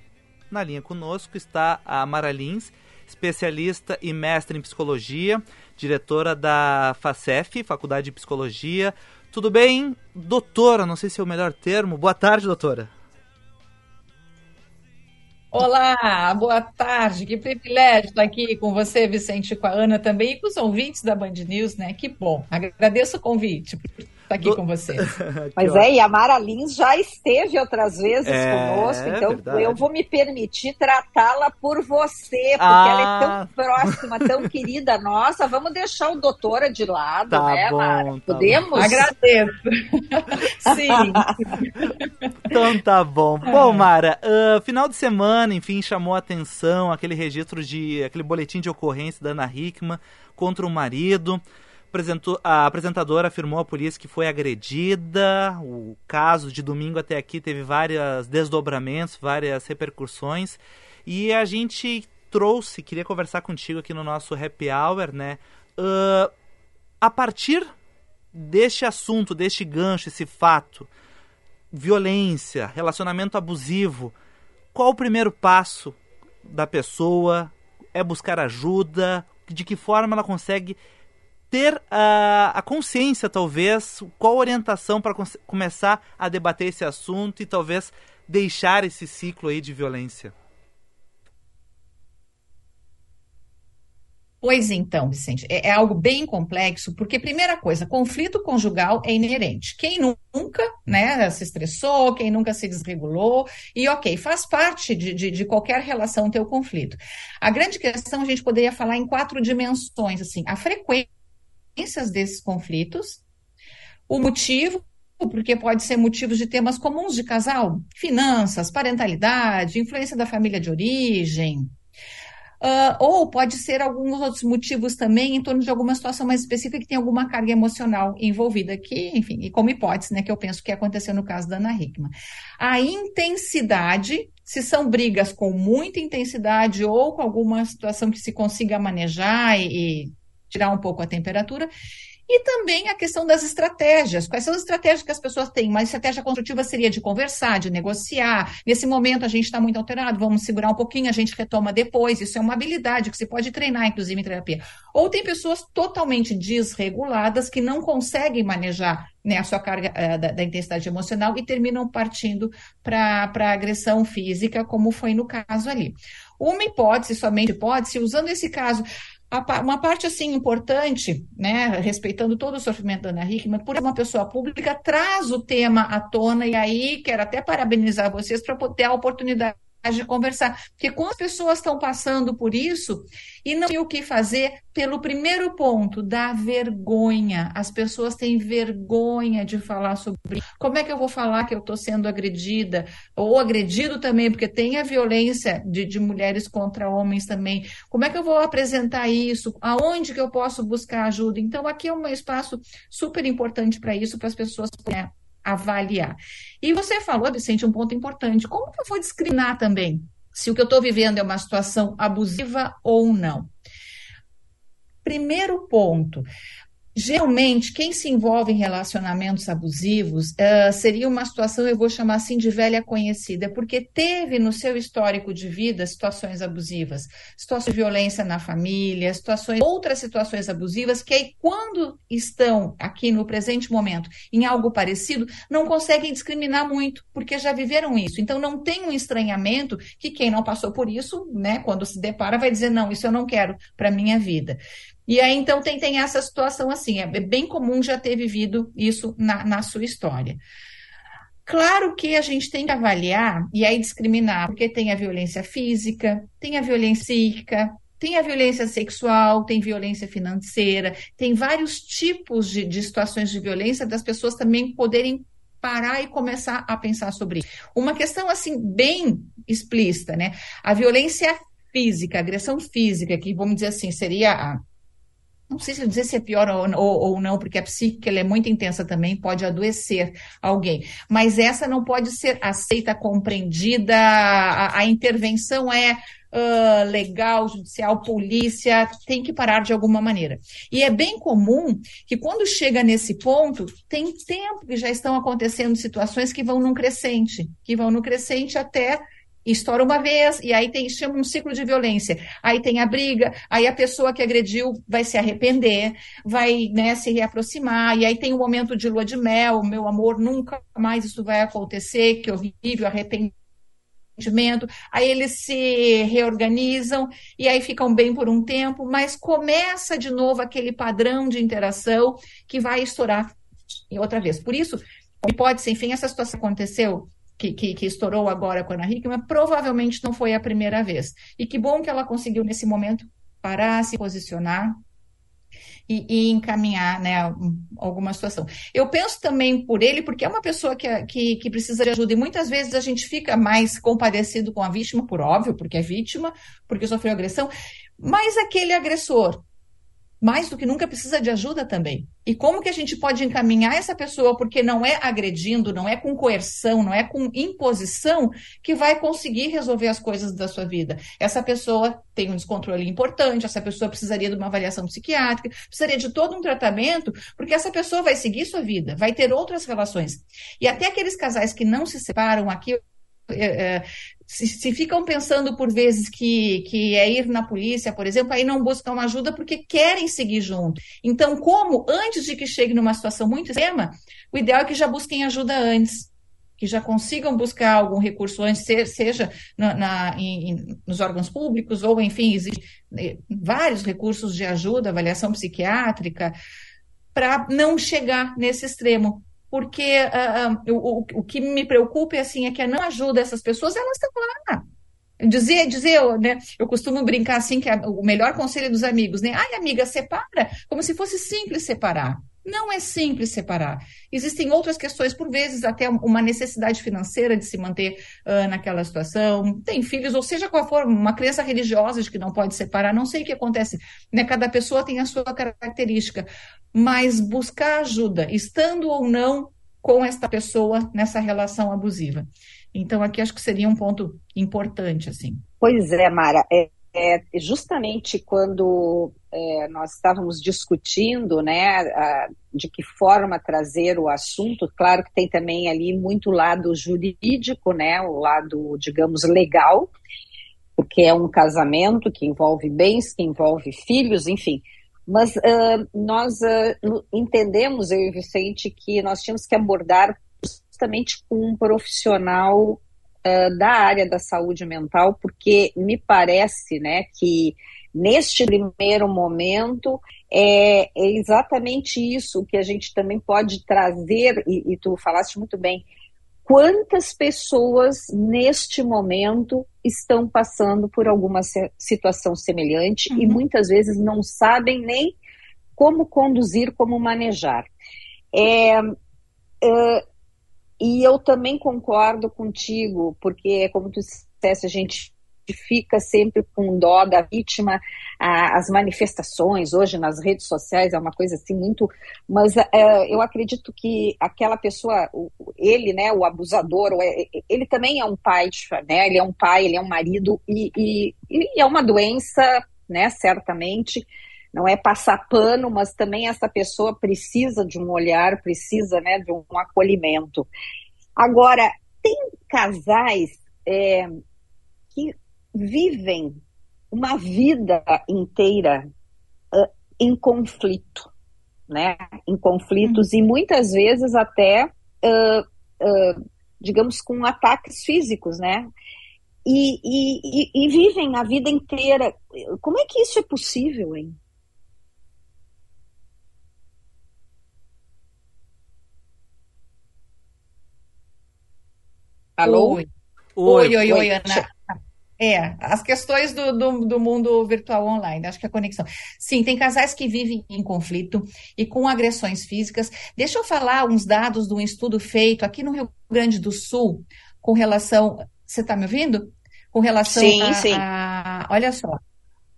na linha conosco está a Mara Lins, especialista e mestre em psicologia, diretora da FACEF, Faculdade de Psicologia. Tudo bem, doutora? Não sei se é o melhor termo. Boa tarde, doutora. Olá, boa tarde. Que privilégio estar aqui com você, Vicente, com a Ana também e com os ouvintes da Band News, né? Que bom. Agradeço o convite estar aqui Do... com vocês. Mas é, e a Mara Lins já esteve outras vezes é, conosco, então verdade. eu vou me permitir tratá-la por você, porque ah. ela é tão próxima, tão querida nossa. Vamos deixar o doutora de lado, tá né, bom, Mara? Tá Podemos? Bom. Agradeço. Sim. então tá bom. Bom, Mara, uh, final de semana, enfim, chamou a atenção aquele registro de. aquele boletim de ocorrência da Ana Hickman contra o marido a apresentadora afirmou à polícia que foi agredida. O caso de domingo até aqui teve vários desdobramentos, várias repercussões. E a gente trouxe, queria conversar contigo aqui no nosso happy hour, né? Uh, a partir deste assunto, deste gancho, esse fato, violência, relacionamento abusivo, qual o primeiro passo da pessoa? É buscar ajuda? De que forma ela consegue ter a, a consciência, talvez, qual orientação para começar a debater esse assunto e talvez deixar esse ciclo aí de violência? Pois então, Vicente, é, é, algo bem complexo, porque, primeira coisa, conflito conjugal é inerente. Quem nunca né, se estressou, quem nunca se desregulou, e ok, faz parte de, de, de qualquer relação ter o conflito. A grande questão, a gente poderia falar em quatro dimensões, assim, a frequência desses conflitos, o motivo, porque pode ser motivos de temas comuns de casal, finanças, parentalidade, influência da família de origem, Uh, ou pode ser alguns outros motivos também em torno de alguma situação mais específica que tem alguma carga emocional envolvida, que, enfim, e como hipótese, né, que eu penso que aconteceu no caso da Ana Hickman. A intensidade, se são brigas com muita intensidade ou com alguma situação que se consiga manejar e, e tirar um pouco a temperatura, e também a questão das estratégias. Quais são as estratégias que as pessoas têm? Uma estratégia construtiva seria de conversar, de negociar. Nesse momento a gente está muito alterado, vamos segurar um pouquinho, a gente retoma depois. Isso é uma habilidade que se pode treinar, inclusive, em terapia. Ou tem pessoas totalmente desreguladas que não conseguem manejar né, a sua carga uh, da, da, intensidade emocional e terminam partindo para a agressão física, como foi no caso ali. Uma hipótese, somente hipótese, usando esse caso, uma parte assim importante, né, respeitando todo o sofrimento da Ana Hickman, por uma pessoa pública, traz o tema à tona, e aí quero até parabenizar vocês para ter a oportunidade de conversar. Porque quando as pessoas estão passando por isso e não tem o que fazer, pelo primeiro ponto, da vergonha. As pessoas têm vergonha de falar sobre como é que eu vou falar que eu estou sendo agredida, ou agredido também, porque tem a violência de, de mulheres contra homens também. Como é que eu vou apresentar isso? Aonde que eu posso buscar ajuda? Então, aqui é um espaço super importante para isso, para as pessoas né, avaliar. E você falou, Vicente, um ponto importante. Como que eu vou discriminar também se o que eu estou vivendo é uma situação abusiva ou não? Primeiro ponto, Geralmente, quem se envolve em relacionamentos abusivos uh, seria uma situação, eu vou chamar assim, de velha conhecida, porque teve no seu histórico de vida situações abusivas, situações de violência na família, situações, outras situações abusivas, que aí, quando estão aqui no presente momento em algo parecido, não conseguem discriminar muito, porque já viveram isso. Então, não tem um estranhamento que quem não passou por isso, né, quando se depara, vai dizer: não, isso eu não quero para minha vida. E aí, então, tem, tem essa situação assim, é bem comum já ter vivido isso na, na sua história. Claro que a gente tem que avaliar e aí discriminar, porque tem a violência física, tem a violência psíquica, tem a violência sexual, tem violência financeira, tem vários tipos de, de situações de violência das pessoas também poderem parar e começar a pensar sobre isso. Uma questão assim bem explícita, né? A violência física, agressão física, que vamos dizer assim, seria a não sei se dizer se é pior ou, ou, ou, não, porque a psíquica ela é muito intensa também, pode adoecer alguém. Mas essa não pode ser aceita, compreendida, a, a intervenção é uh, legal, judicial, polícia, tem que parar de alguma maneira. E é bem comum que quando chega nesse ponto, tem tempo que já estão acontecendo situações que vão num crescente, que vão no crescente até estoura uma vez, e aí tem, chama um ciclo de violência. Aí tem a briga, aí a pessoa que agrediu vai se arrepender, vai né, se reaproximar, e aí tem o um momento de lua de mel, meu amor, nunca mais isso vai acontecer, que horrível, arrependimento. Aí eles se reorganizam e aí ficam bem por um tempo, mas começa de novo aquele padrão de interação que vai estourar outra vez. Por isso, pode ser, enfim, essa situação aconteceu que, que, que, estourou agora com a Ana Hickman, provavelmente não foi a primeira vez. E que bom que ela conseguiu, nesse momento, parar, se posicionar e, e encaminhar né, alguma situação. Eu penso também por ele, porque é uma pessoa que, que, que precisa de ajuda, e muitas vezes a gente fica mais compadecido com a vítima, por óbvio, porque é vítima, porque sofreu agressão, mas aquele agressor mais do que nunca precisa de ajuda também. E como que a gente pode encaminhar essa pessoa, porque não é agredindo, não é com coerção, não é com imposição que vai conseguir resolver as coisas da sua vida. Essa pessoa tem um descontrole importante, essa pessoa precisaria de uma avaliação psiquiátrica, precisaria de todo um tratamento, porque essa pessoa vai seguir sua vida, vai ter outras relações. E até aqueles casais que não se separam, aqui é, é, se, se, ficam pensando por vezes que, que é ir na polícia, por exemplo, aí não buscam ajuda porque querem seguir junto. Então, como antes de que chegue numa situação muito extrema, o ideal é que já busquem ajuda antes, que já consigam buscar algum recurso antes, seja na, na em, nos órgãos públicos ou, enfim, existem né, vários recursos de ajuda, avaliação psiquiátrica, para não chegar nesse extremo porque uh, o, o que me preocupa é, assim, é que não ajuda essas pessoas, elas estão lá. Dizer, dizer, né? Eu costumo brincar assim que é o melhor conselho dos amigos, né? Ai, amiga, separa, como se fosse simples separar. Não é simples separar. Existem outras questões, por vezes, até uma necessidade financeira de se manter uh, naquela situação. Tem filhos, ou seja, qual for, uma criança religiosa de que não pode separar, não sei o que acontece. Né? Cada pessoa tem a sua característica. Mas buscar ajuda, estando ou não com esta pessoa nessa relação abusiva. Então, aqui acho que seria um ponto importante, assim. Pois é, Mara. É, é justamente quando é, nós estávamos discutindo, né, a, de que forma trazer o assunto. Claro que tem também ali muito lado jurídico, né, o lado, digamos, legal, porque é um casamento que envolve bens, que envolve filhos, enfim. Mas uh, nós uh, entendemos, eu e Vicente, que nós tínhamos que abordar justamente com um profissional uh, da área da saúde mental, porque me parece né, que neste primeiro momento é, é, exatamente isso que a gente também pode trazer, e, e tu falaste muito bem, quantas pessoas neste momento estão passando por alguma situação semelhante uhum. e muitas vezes não sabem nem como conduzir, como manejar. É, é, e eu também concordo contigo, porque, como tu disseste, a gente fica sempre com dó da vítima, as manifestações hoje nas redes sociais é uma coisa assim muito, mas é, eu acredito que aquela pessoa, ele, né, o abusador, é, ele também é um pai, né, ele é um pai, ele é um marido e, e, e é uma doença, né, certamente, não é passar pano, mas também essa pessoa precisa de um olhar, precisa, né, de um acolhimento. Agora, tem casais é, que vivem uma vida inteira uh, em conflito, né? Em conflitos e muitas vezes até, uh, uh, digamos, com ataques físicos, né? E, e, e, e, vivem a vida inteira. Como é que isso é possível, hein? Alô? Oi, oi, oi, oi, oi Ana. É, as questões do, do, do, mundo virtual online, acho que a conexão. Sim, tem casais que vivem em conflito e com agressões físicas. Deixa eu falar uns dados de um estudo feito aqui no Rio Grande do Sul com relação. Você está me ouvindo? Com relação sim, a, sim. a. Olha só.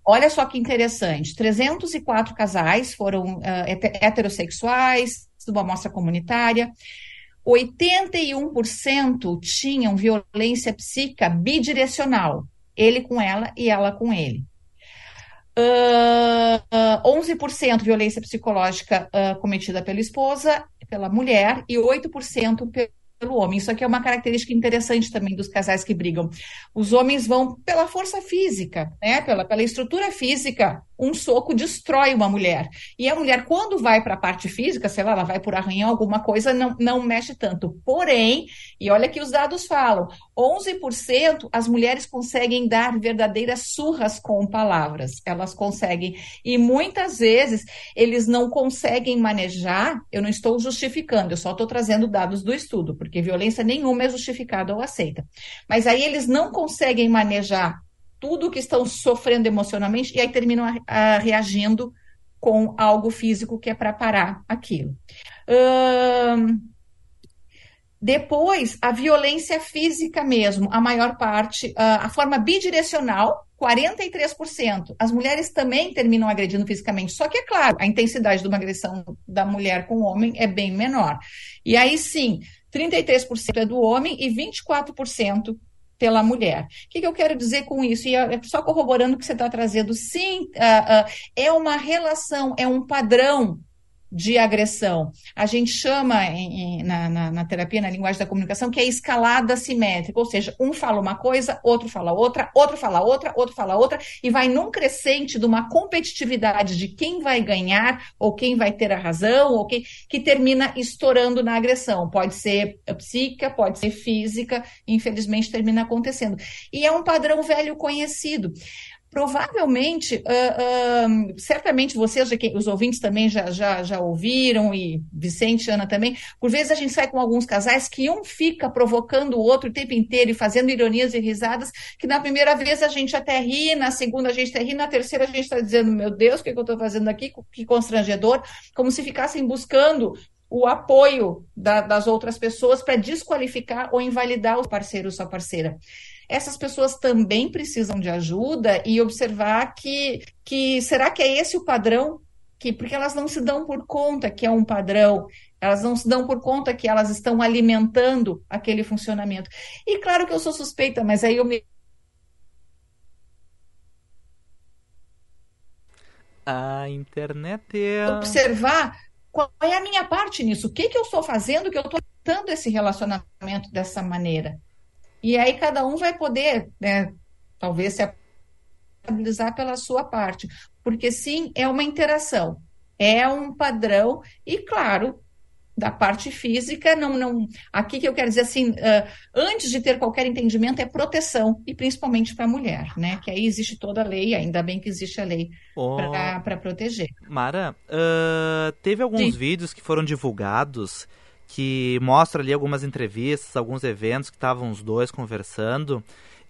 Olha só que interessante. 304 casais foram uh, heterossexuais, de uma amostra comunitária. 81% tinham violência psíquica bidirecional, ele com ela e ela com ele. Uh, uh, 11% violência psicológica uh, cometida pela esposa, pela mulher, e 8% pelo homem. Isso aqui é uma característica interessante também dos casais que brigam. Os homens vão pela força física, né? pela, pela estrutura física. Um soco destrói uma mulher. E a mulher, quando vai para a parte física, sei lá, ela vai por arranhão, alguma coisa, não, não mexe tanto. Porém, e olha que os dados falam, 11% as mulheres conseguem dar verdadeiras surras com palavras. Elas conseguem. E muitas vezes eles não conseguem manejar, eu não estou justificando, eu só estou trazendo dados do estudo, porque violência nenhuma é justificada ou aceita. Mas aí eles não conseguem manejar tudo que estão sofrendo emocionalmente e aí terminam a, a, reagindo com algo físico que é para parar aquilo. Hum, depois, a violência física mesmo, a maior parte, a forma bidirecional, 43%. As mulheres também terminam agredindo fisicamente, só que é claro, a intensidade de uma agressão da mulher com o homem é bem menor. E aí sim, 33% é do homem e 24% pela mulher. O que, que, eu quero dizer com isso? E é só corroborando o que você está trazendo. Sim, uh, é uma relação, é um padrão de agressão. A gente chama em, em, na, na, na, terapia, na linguagem da comunicação, que é escalada simétrica, ou seja, um fala uma coisa, outro fala outra, outro fala outra, outro fala outra, e vai num crescente de uma competitividade de quem vai ganhar, ou quem vai ter a razão, ou quem, que termina estourando na agressão. Pode ser psíquica, pode ser física, infelizmente termina acontecendo. E é um padrão velho conhecido. Provavelmente, uh, uh, certamente vocês, os ouvintes também já, já, já ouviram, e Vicente Ana também, por vezes a gente sai com alguns casais que um fica provocando o outro o tempo inteiro e fazendo ironias e risadas, que na primeira vez a gente até ri, na segunda a gente até ri, na terceira a gente está dizendo, meu Deus, o que, que eu estou fazendo aqui? Que constrangedor, como se ficassem buscando o apoio da, das outras pessoas para desqualificar ou invalidar o parceiro ou sua parceira essas pessoas também precisam de ajuda e observar que, que será que é esse o padrão? Que, porque elas não se dão por conta que é um padrão, elas não se dão por conta que elas estão alimentando aquele funcionamento. E claro que eu sou suspeita, mas aí eu me. A internet é. Observar qual é a minha parte nisso, o que, que eu estou fazendo que eu estou alimentando esse relacionamento dessa maneira. E aí cada um vai poder, né, talvez se estabilizar pela sua parte, porque sim, é uma interação, é um padrão e claro, da parte física, não, não. Aqui que eu quero dizer assim, uh, antes de ter qualquer entendimento, é proteção, e principalmente para a mulher, né? Que aí existe toda a lei, ainda bem que existe a lei oh. para proteger. Mara, uh, teve alguns Sim. vídeos que foram divulgados que mostra ali algumas entrevistas, alguns eventos que estavam os dois conversando.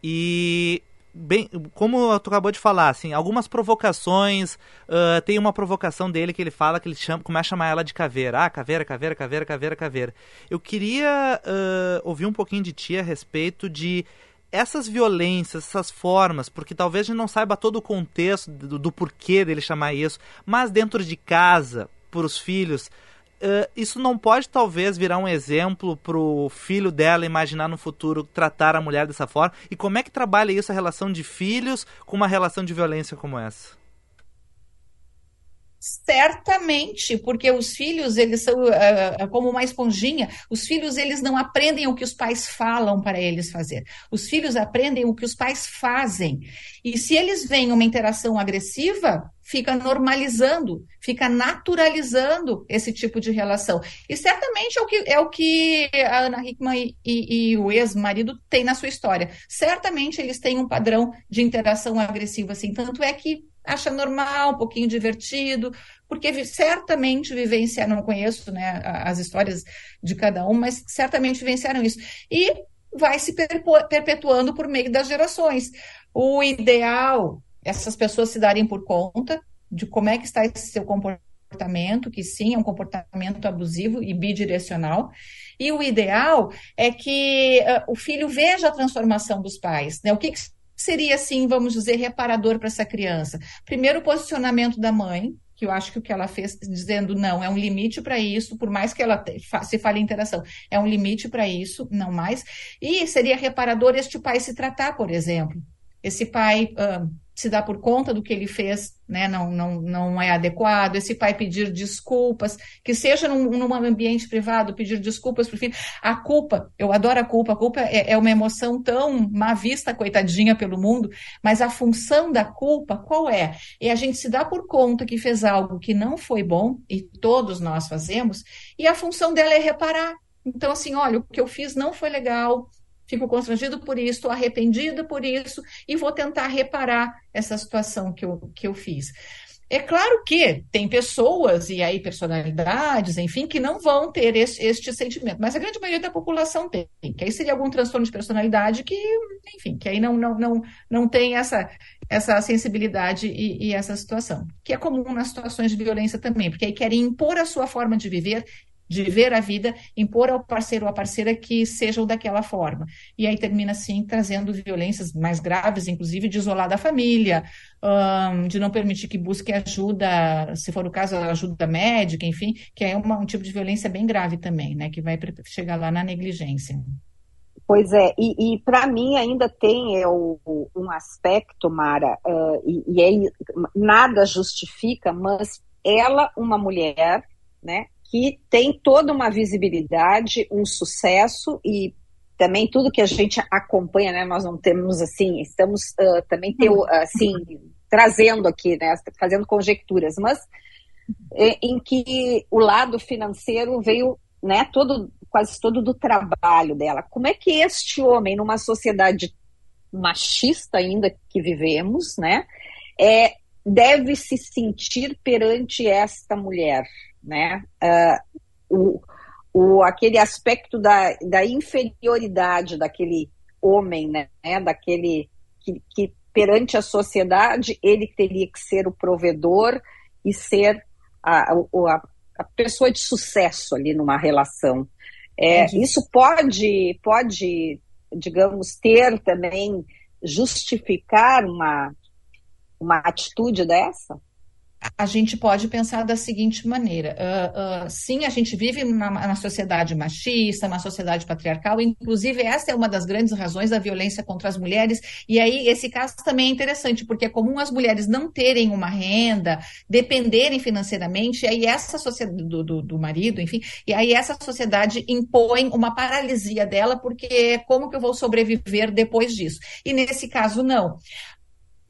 E bem, como tu acabou de falar, assim, algumas provocações. Uh, tem uma provocação dele que ele fala que ele chama, começa a chamar ela de caveira. Ah, caveira, caveira, caveira, caveira, caveira. Eu queria uh, ouvir um pouquinho de ti a respeito de essas violências, essas formas, porque talvez a gente não saiba todo o contexto do, do porquê dele chamar isso, mas dentro de casa, para os filhos, Uh, isso não pode talvez virar um exemplo pro filho dela imaginar no futuro tratar a mulher dessa forma? E como é que trabalha isso a relação de filhos com uma relação de violência como essa? Certamente, porque os filhos, eles são uh, como uma esponjinha, os filhos, eles não aprendem o que os pais falam para eles fazer. Os filhos aprendem o que os pais fazem. E se eles veem uma interação agressiva, fica normalizando, fica naturalizando esse tipo de relação. E certamente é o que, é o que a Ana Hickman e, e, e o ex-marido têm na sua história. Certamente eles têm um padrão de interação agressiva, assim. Tanto é que acha normal, um pouquinho divertido, porque certamente vivenciaram, não conheço né, as histórias de cada um, mas certamente vivenciaram isso. E vai se perpetuando por meio das gerações. O ideal, essas pessoas se darem por conta de como é que está esse seu comportamento, que sim, é um comportamento abusivo e bidirecional. E o ideal é que uh, o filho veja a transformação dos pais, né? O que, que seria, assim, vamos dizer, reparador para essa criança? Primeiro, o posicionamento da mãe, que eu acho que o que ela fez dizendo não, é um limite para isso, por mais que ela se fale interação, é um limite para isso, não mais. E seria reparador este pai se tratar, por exemplo. Esse pai uh, se dá por conta do que ele fez, né, não, não, não é adequado, esse pai pedir desculpas, que seja num, num ambiente privado, pedir desculpas para o filho. A culpa, eu adoro a culpa, a culpa é, é, uma emoção tão má vista, coitadinha, pelo mundo, mas a função da culpa, qual é? É a gente se dar por conta que fez algo que não foi bom, e todos nós fazemos, e a função dela é reparar. Então, assim, olha, o que eu fiz não foi legal, fico constrangido por isso, estou arrependida por isso e vou tentar reparar essa situação que eu, que eu fiz. É claro que tem pessoas e aí personalidades, enfim, que não vão ter esse, este sentimento, mas a grande maioria da população tem. Que aí seria algum transtorno de personalidade que, enfim, que aí não, não, não, não tem essa, essa sensibilidade e, e essa situação. Que é comum nas situações de violência também, porque aí querem impor a sua forma de viver de ver a vida, impor ao parceiro ou à parceira que sejam daquela forma. E aí termina, assim, trazendo violências mais graves, inclusive de isolar da família, um, de não permitir que busque ajuda, se for o caso, ajuda médica, enfim, que é uma, um tipo de violência bem grave também, né, que vai chegar lá na negligência. Pois é, e, e para mim ainda tem é, um aspecto, Mara, uh, e, e é, nada justifica, mas ela, uma mulher, né, que tem toda uma visibilidade, um sucesso e também tudo que a gente acompanha, né? Nós não temos assim, estamos uh, também teu, assim trazendo aqui, né? Fazendo conjecturas, mas é, em que o lado financeiro veio, né? Todo quase todo do trabalho dela. Como é que este homem numa sociedade machista ainda que vivemos, né? É, deve se sentir perante esta mulher, né? Uh, o, o, aquele aspecto da, da inferioridade daquele homem, né? Daquele que, que perante a sociedade ele teria que ser o provedor e ser a, a, a pessoa de sucesso ali numa relação. É, isso pode, pode, digamos, ter também justificar uma, uma atitude dessa? A gente pode pensar da seguinte maneira: uh, uh, sim, a gente vive na sociedade machista, uma sociedade patriarcal, inclusive essa é uma das grandes razões da violência contra as mulheres. E aí, esse caso também é interessante, porque é comum as mulheres não terem uma renda, dependerem financeiramente, e aí essa sociedade do, do, do marido, enfim, e aí essa sociedade impõe uma paralisia dela, porque como que eu vou sobreviver depois disso? E nesse caso, não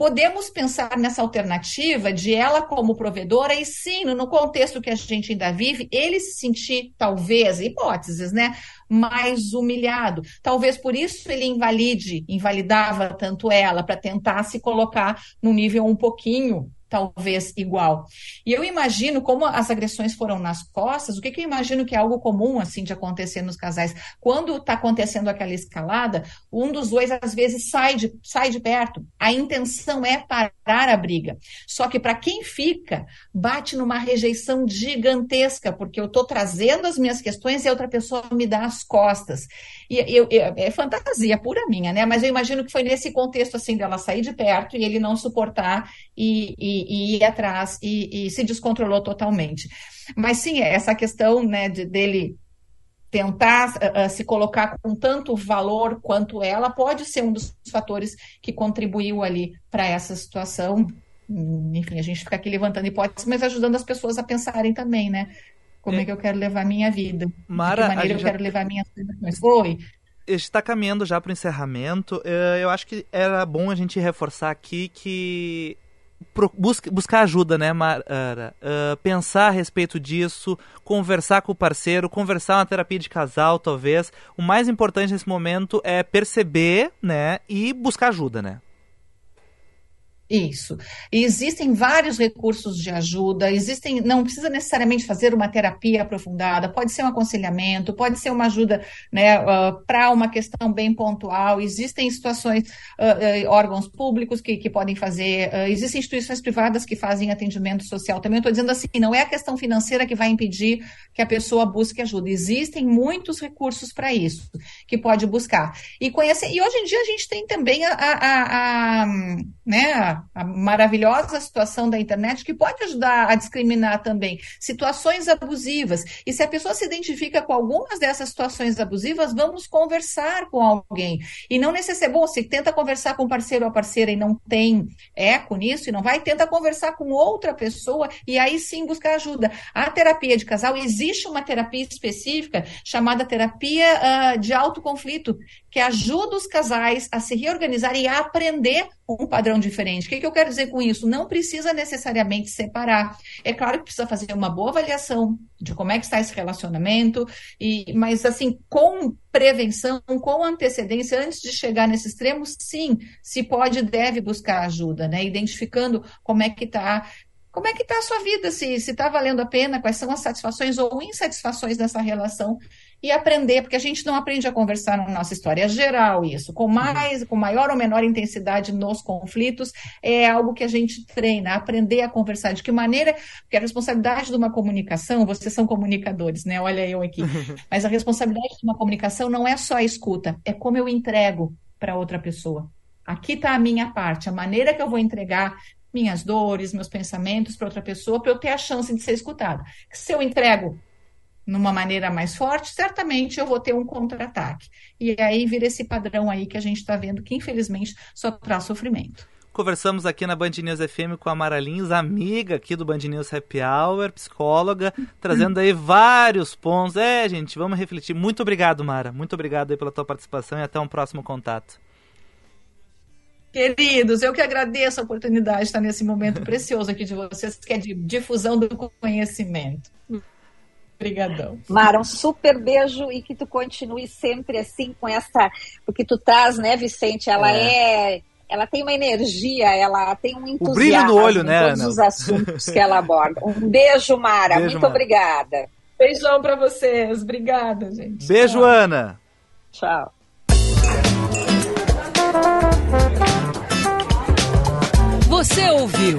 podemos pensar nessa alternativa de ela como provedora e sim, no contexto que a gente ainda vive, ele se sentir, talvez, hipóteses, né? Mais humilhado. Talvez por isso ele invalide, invalidava tanto ela, para tentar se colocar no nível um pouquinho talvez igual. E eu imagino como as agressões foram nas costas, o que, que eu imagino que é algo comum assim de acontecer nos casais. Quando está acontecendo aquela escalada, um dos dois às vezes sai de, sai de perto. A intenção é parar a briga. Só que para quem fica, bate numa rejeição gigantesca, porque eu estou trazendo as minhas questões e a outra pessoa me dá as costas. E eu, eu, é fantasia pura minha, né? Mas eu imagino que foi nesse contexto assim dela sair de perto e ele não suportar e, e e, ir atrás e, e, se descontrolou totalmente. Mas sim, essa questão né, de, dele tentar uh, se colocar com tanto valor quanto ela pode ser um dos fatores que contribuiu ali para essa situação. Enfim, a gente fica aqui levantando hipóteses, mas ajudando as pessoas a pensarem também, né? Como é, é que eu quero levar a minha vida? Mara, de que maneira eu quero levar minhas relações? Oi está caminhando já para o encerramento. Eu acho que era bom a gente reforçar aqui que busca, buscar ajuda, né, Mara? Uh, pensar a respeito disso, conversar com o parceiro, conversar uma terapia de casal, talvez. O mais importante nesse momento é perceber, né, e buscar ajuda, né? Isso. E existem vários recursos de ajuda, existem, não precisa necessariamente fazer uma terapia aprofundada, pode ser um aconselhamento, pode ser uma ajuda né, uh, para uma questão bem pontual, existem situações, uh, uh, órgãos públicos que, que podem fazer, existem instituições privadas que fazem atendimento social. Também estou dizendo assim, não é a questão financeira que vai impedir que a pessoa busque ajuda. Existem muitos recursos para isso que pode buscar. E conhecer, e hoje em dia a gente tem também a, a, a né, a, maravilhosa situação da internet que pode ajudar a discriminar também situações abusivas. E se a pessoa se identifica com algumas dessas situações abusivas, vamos conversar com alguém. E não necessariamente, bom, se tenta conversar com parceiro ou parceira e não tem eco nisso e não vai, tenta conversar com outra pessoa e aí sim buscar ajuda. A terapia de casal, existe uma terapia específica chamada terapia uh, de autoconflito, que ajuda os casais a se reorganizar e a aprender um padrão diferente. O que, que eu quero dizer com isso? Não precisa necessariamente separar. É claro que precisa fazer uma boa avaliação de como é que está esse relacionamento, e, mas assim, com prevenção, com antecedência, antes de chegar nesse extremo, sim, se pode e deve buscar ajuda, né? Identificando como é que está como é que está a sua vida, se está valendo a pena, quais são as satisfações ou insatisfações dessa relação e aprender, porque a gente não aprende a conversar na nossa história. É geral isso, com mais, com maior ou menor intensidade nos conflitos, é algo que a gente treina, aprender a conversar. De que maneira, porque a responsabilidade de uma comunicação, vocês são comunicadores, né? Olha eu aqui. Mas a responsabilidade de uma comunicação não é só a escuta, é como eu entrego para outra pessoa. Aqui está a minha parte, a maneira que eu vou entregar minhas dores, meus pensamentos para outra pessoa, para eu ter a chance de ser escutada. Se eu entrego numa maneira mais forte, certamente eu vou ter um contra-ataque. E aí vira esse padrão aí que a gente está vendo que, infelizmente, só traz sofrimento. Conversamos aqui na Band News FM com a Mara Lins, amiga aqui do Band News Happy Hour, psicóloga, trazendo aí vários pontos. É, gente, vamos refletir. Muito obrigado, Mara. Muito obrigado aí pela tua participação e até um próximo contato. Queridos, eu que agradeço a oportunidade de estar nesse momento precioso aqui de vocês, que é de difusão do conhecimento. Obrigadão. Mara, um super beijo e que tu continue sempre assim com essa. Porque tu traz, né, Vicente? Ela é. é ela tem uma energia, ela tem um entusiasmo o brilho no olho, em né, todos Ana? os assuntos que ela aborda. Um beijo, Mara. Beijo, Muito Mara. obrigada. Beijão pra vocês. Obrigada, gente. Beijo, Tchau. Ana. Tchau. Você ouviu?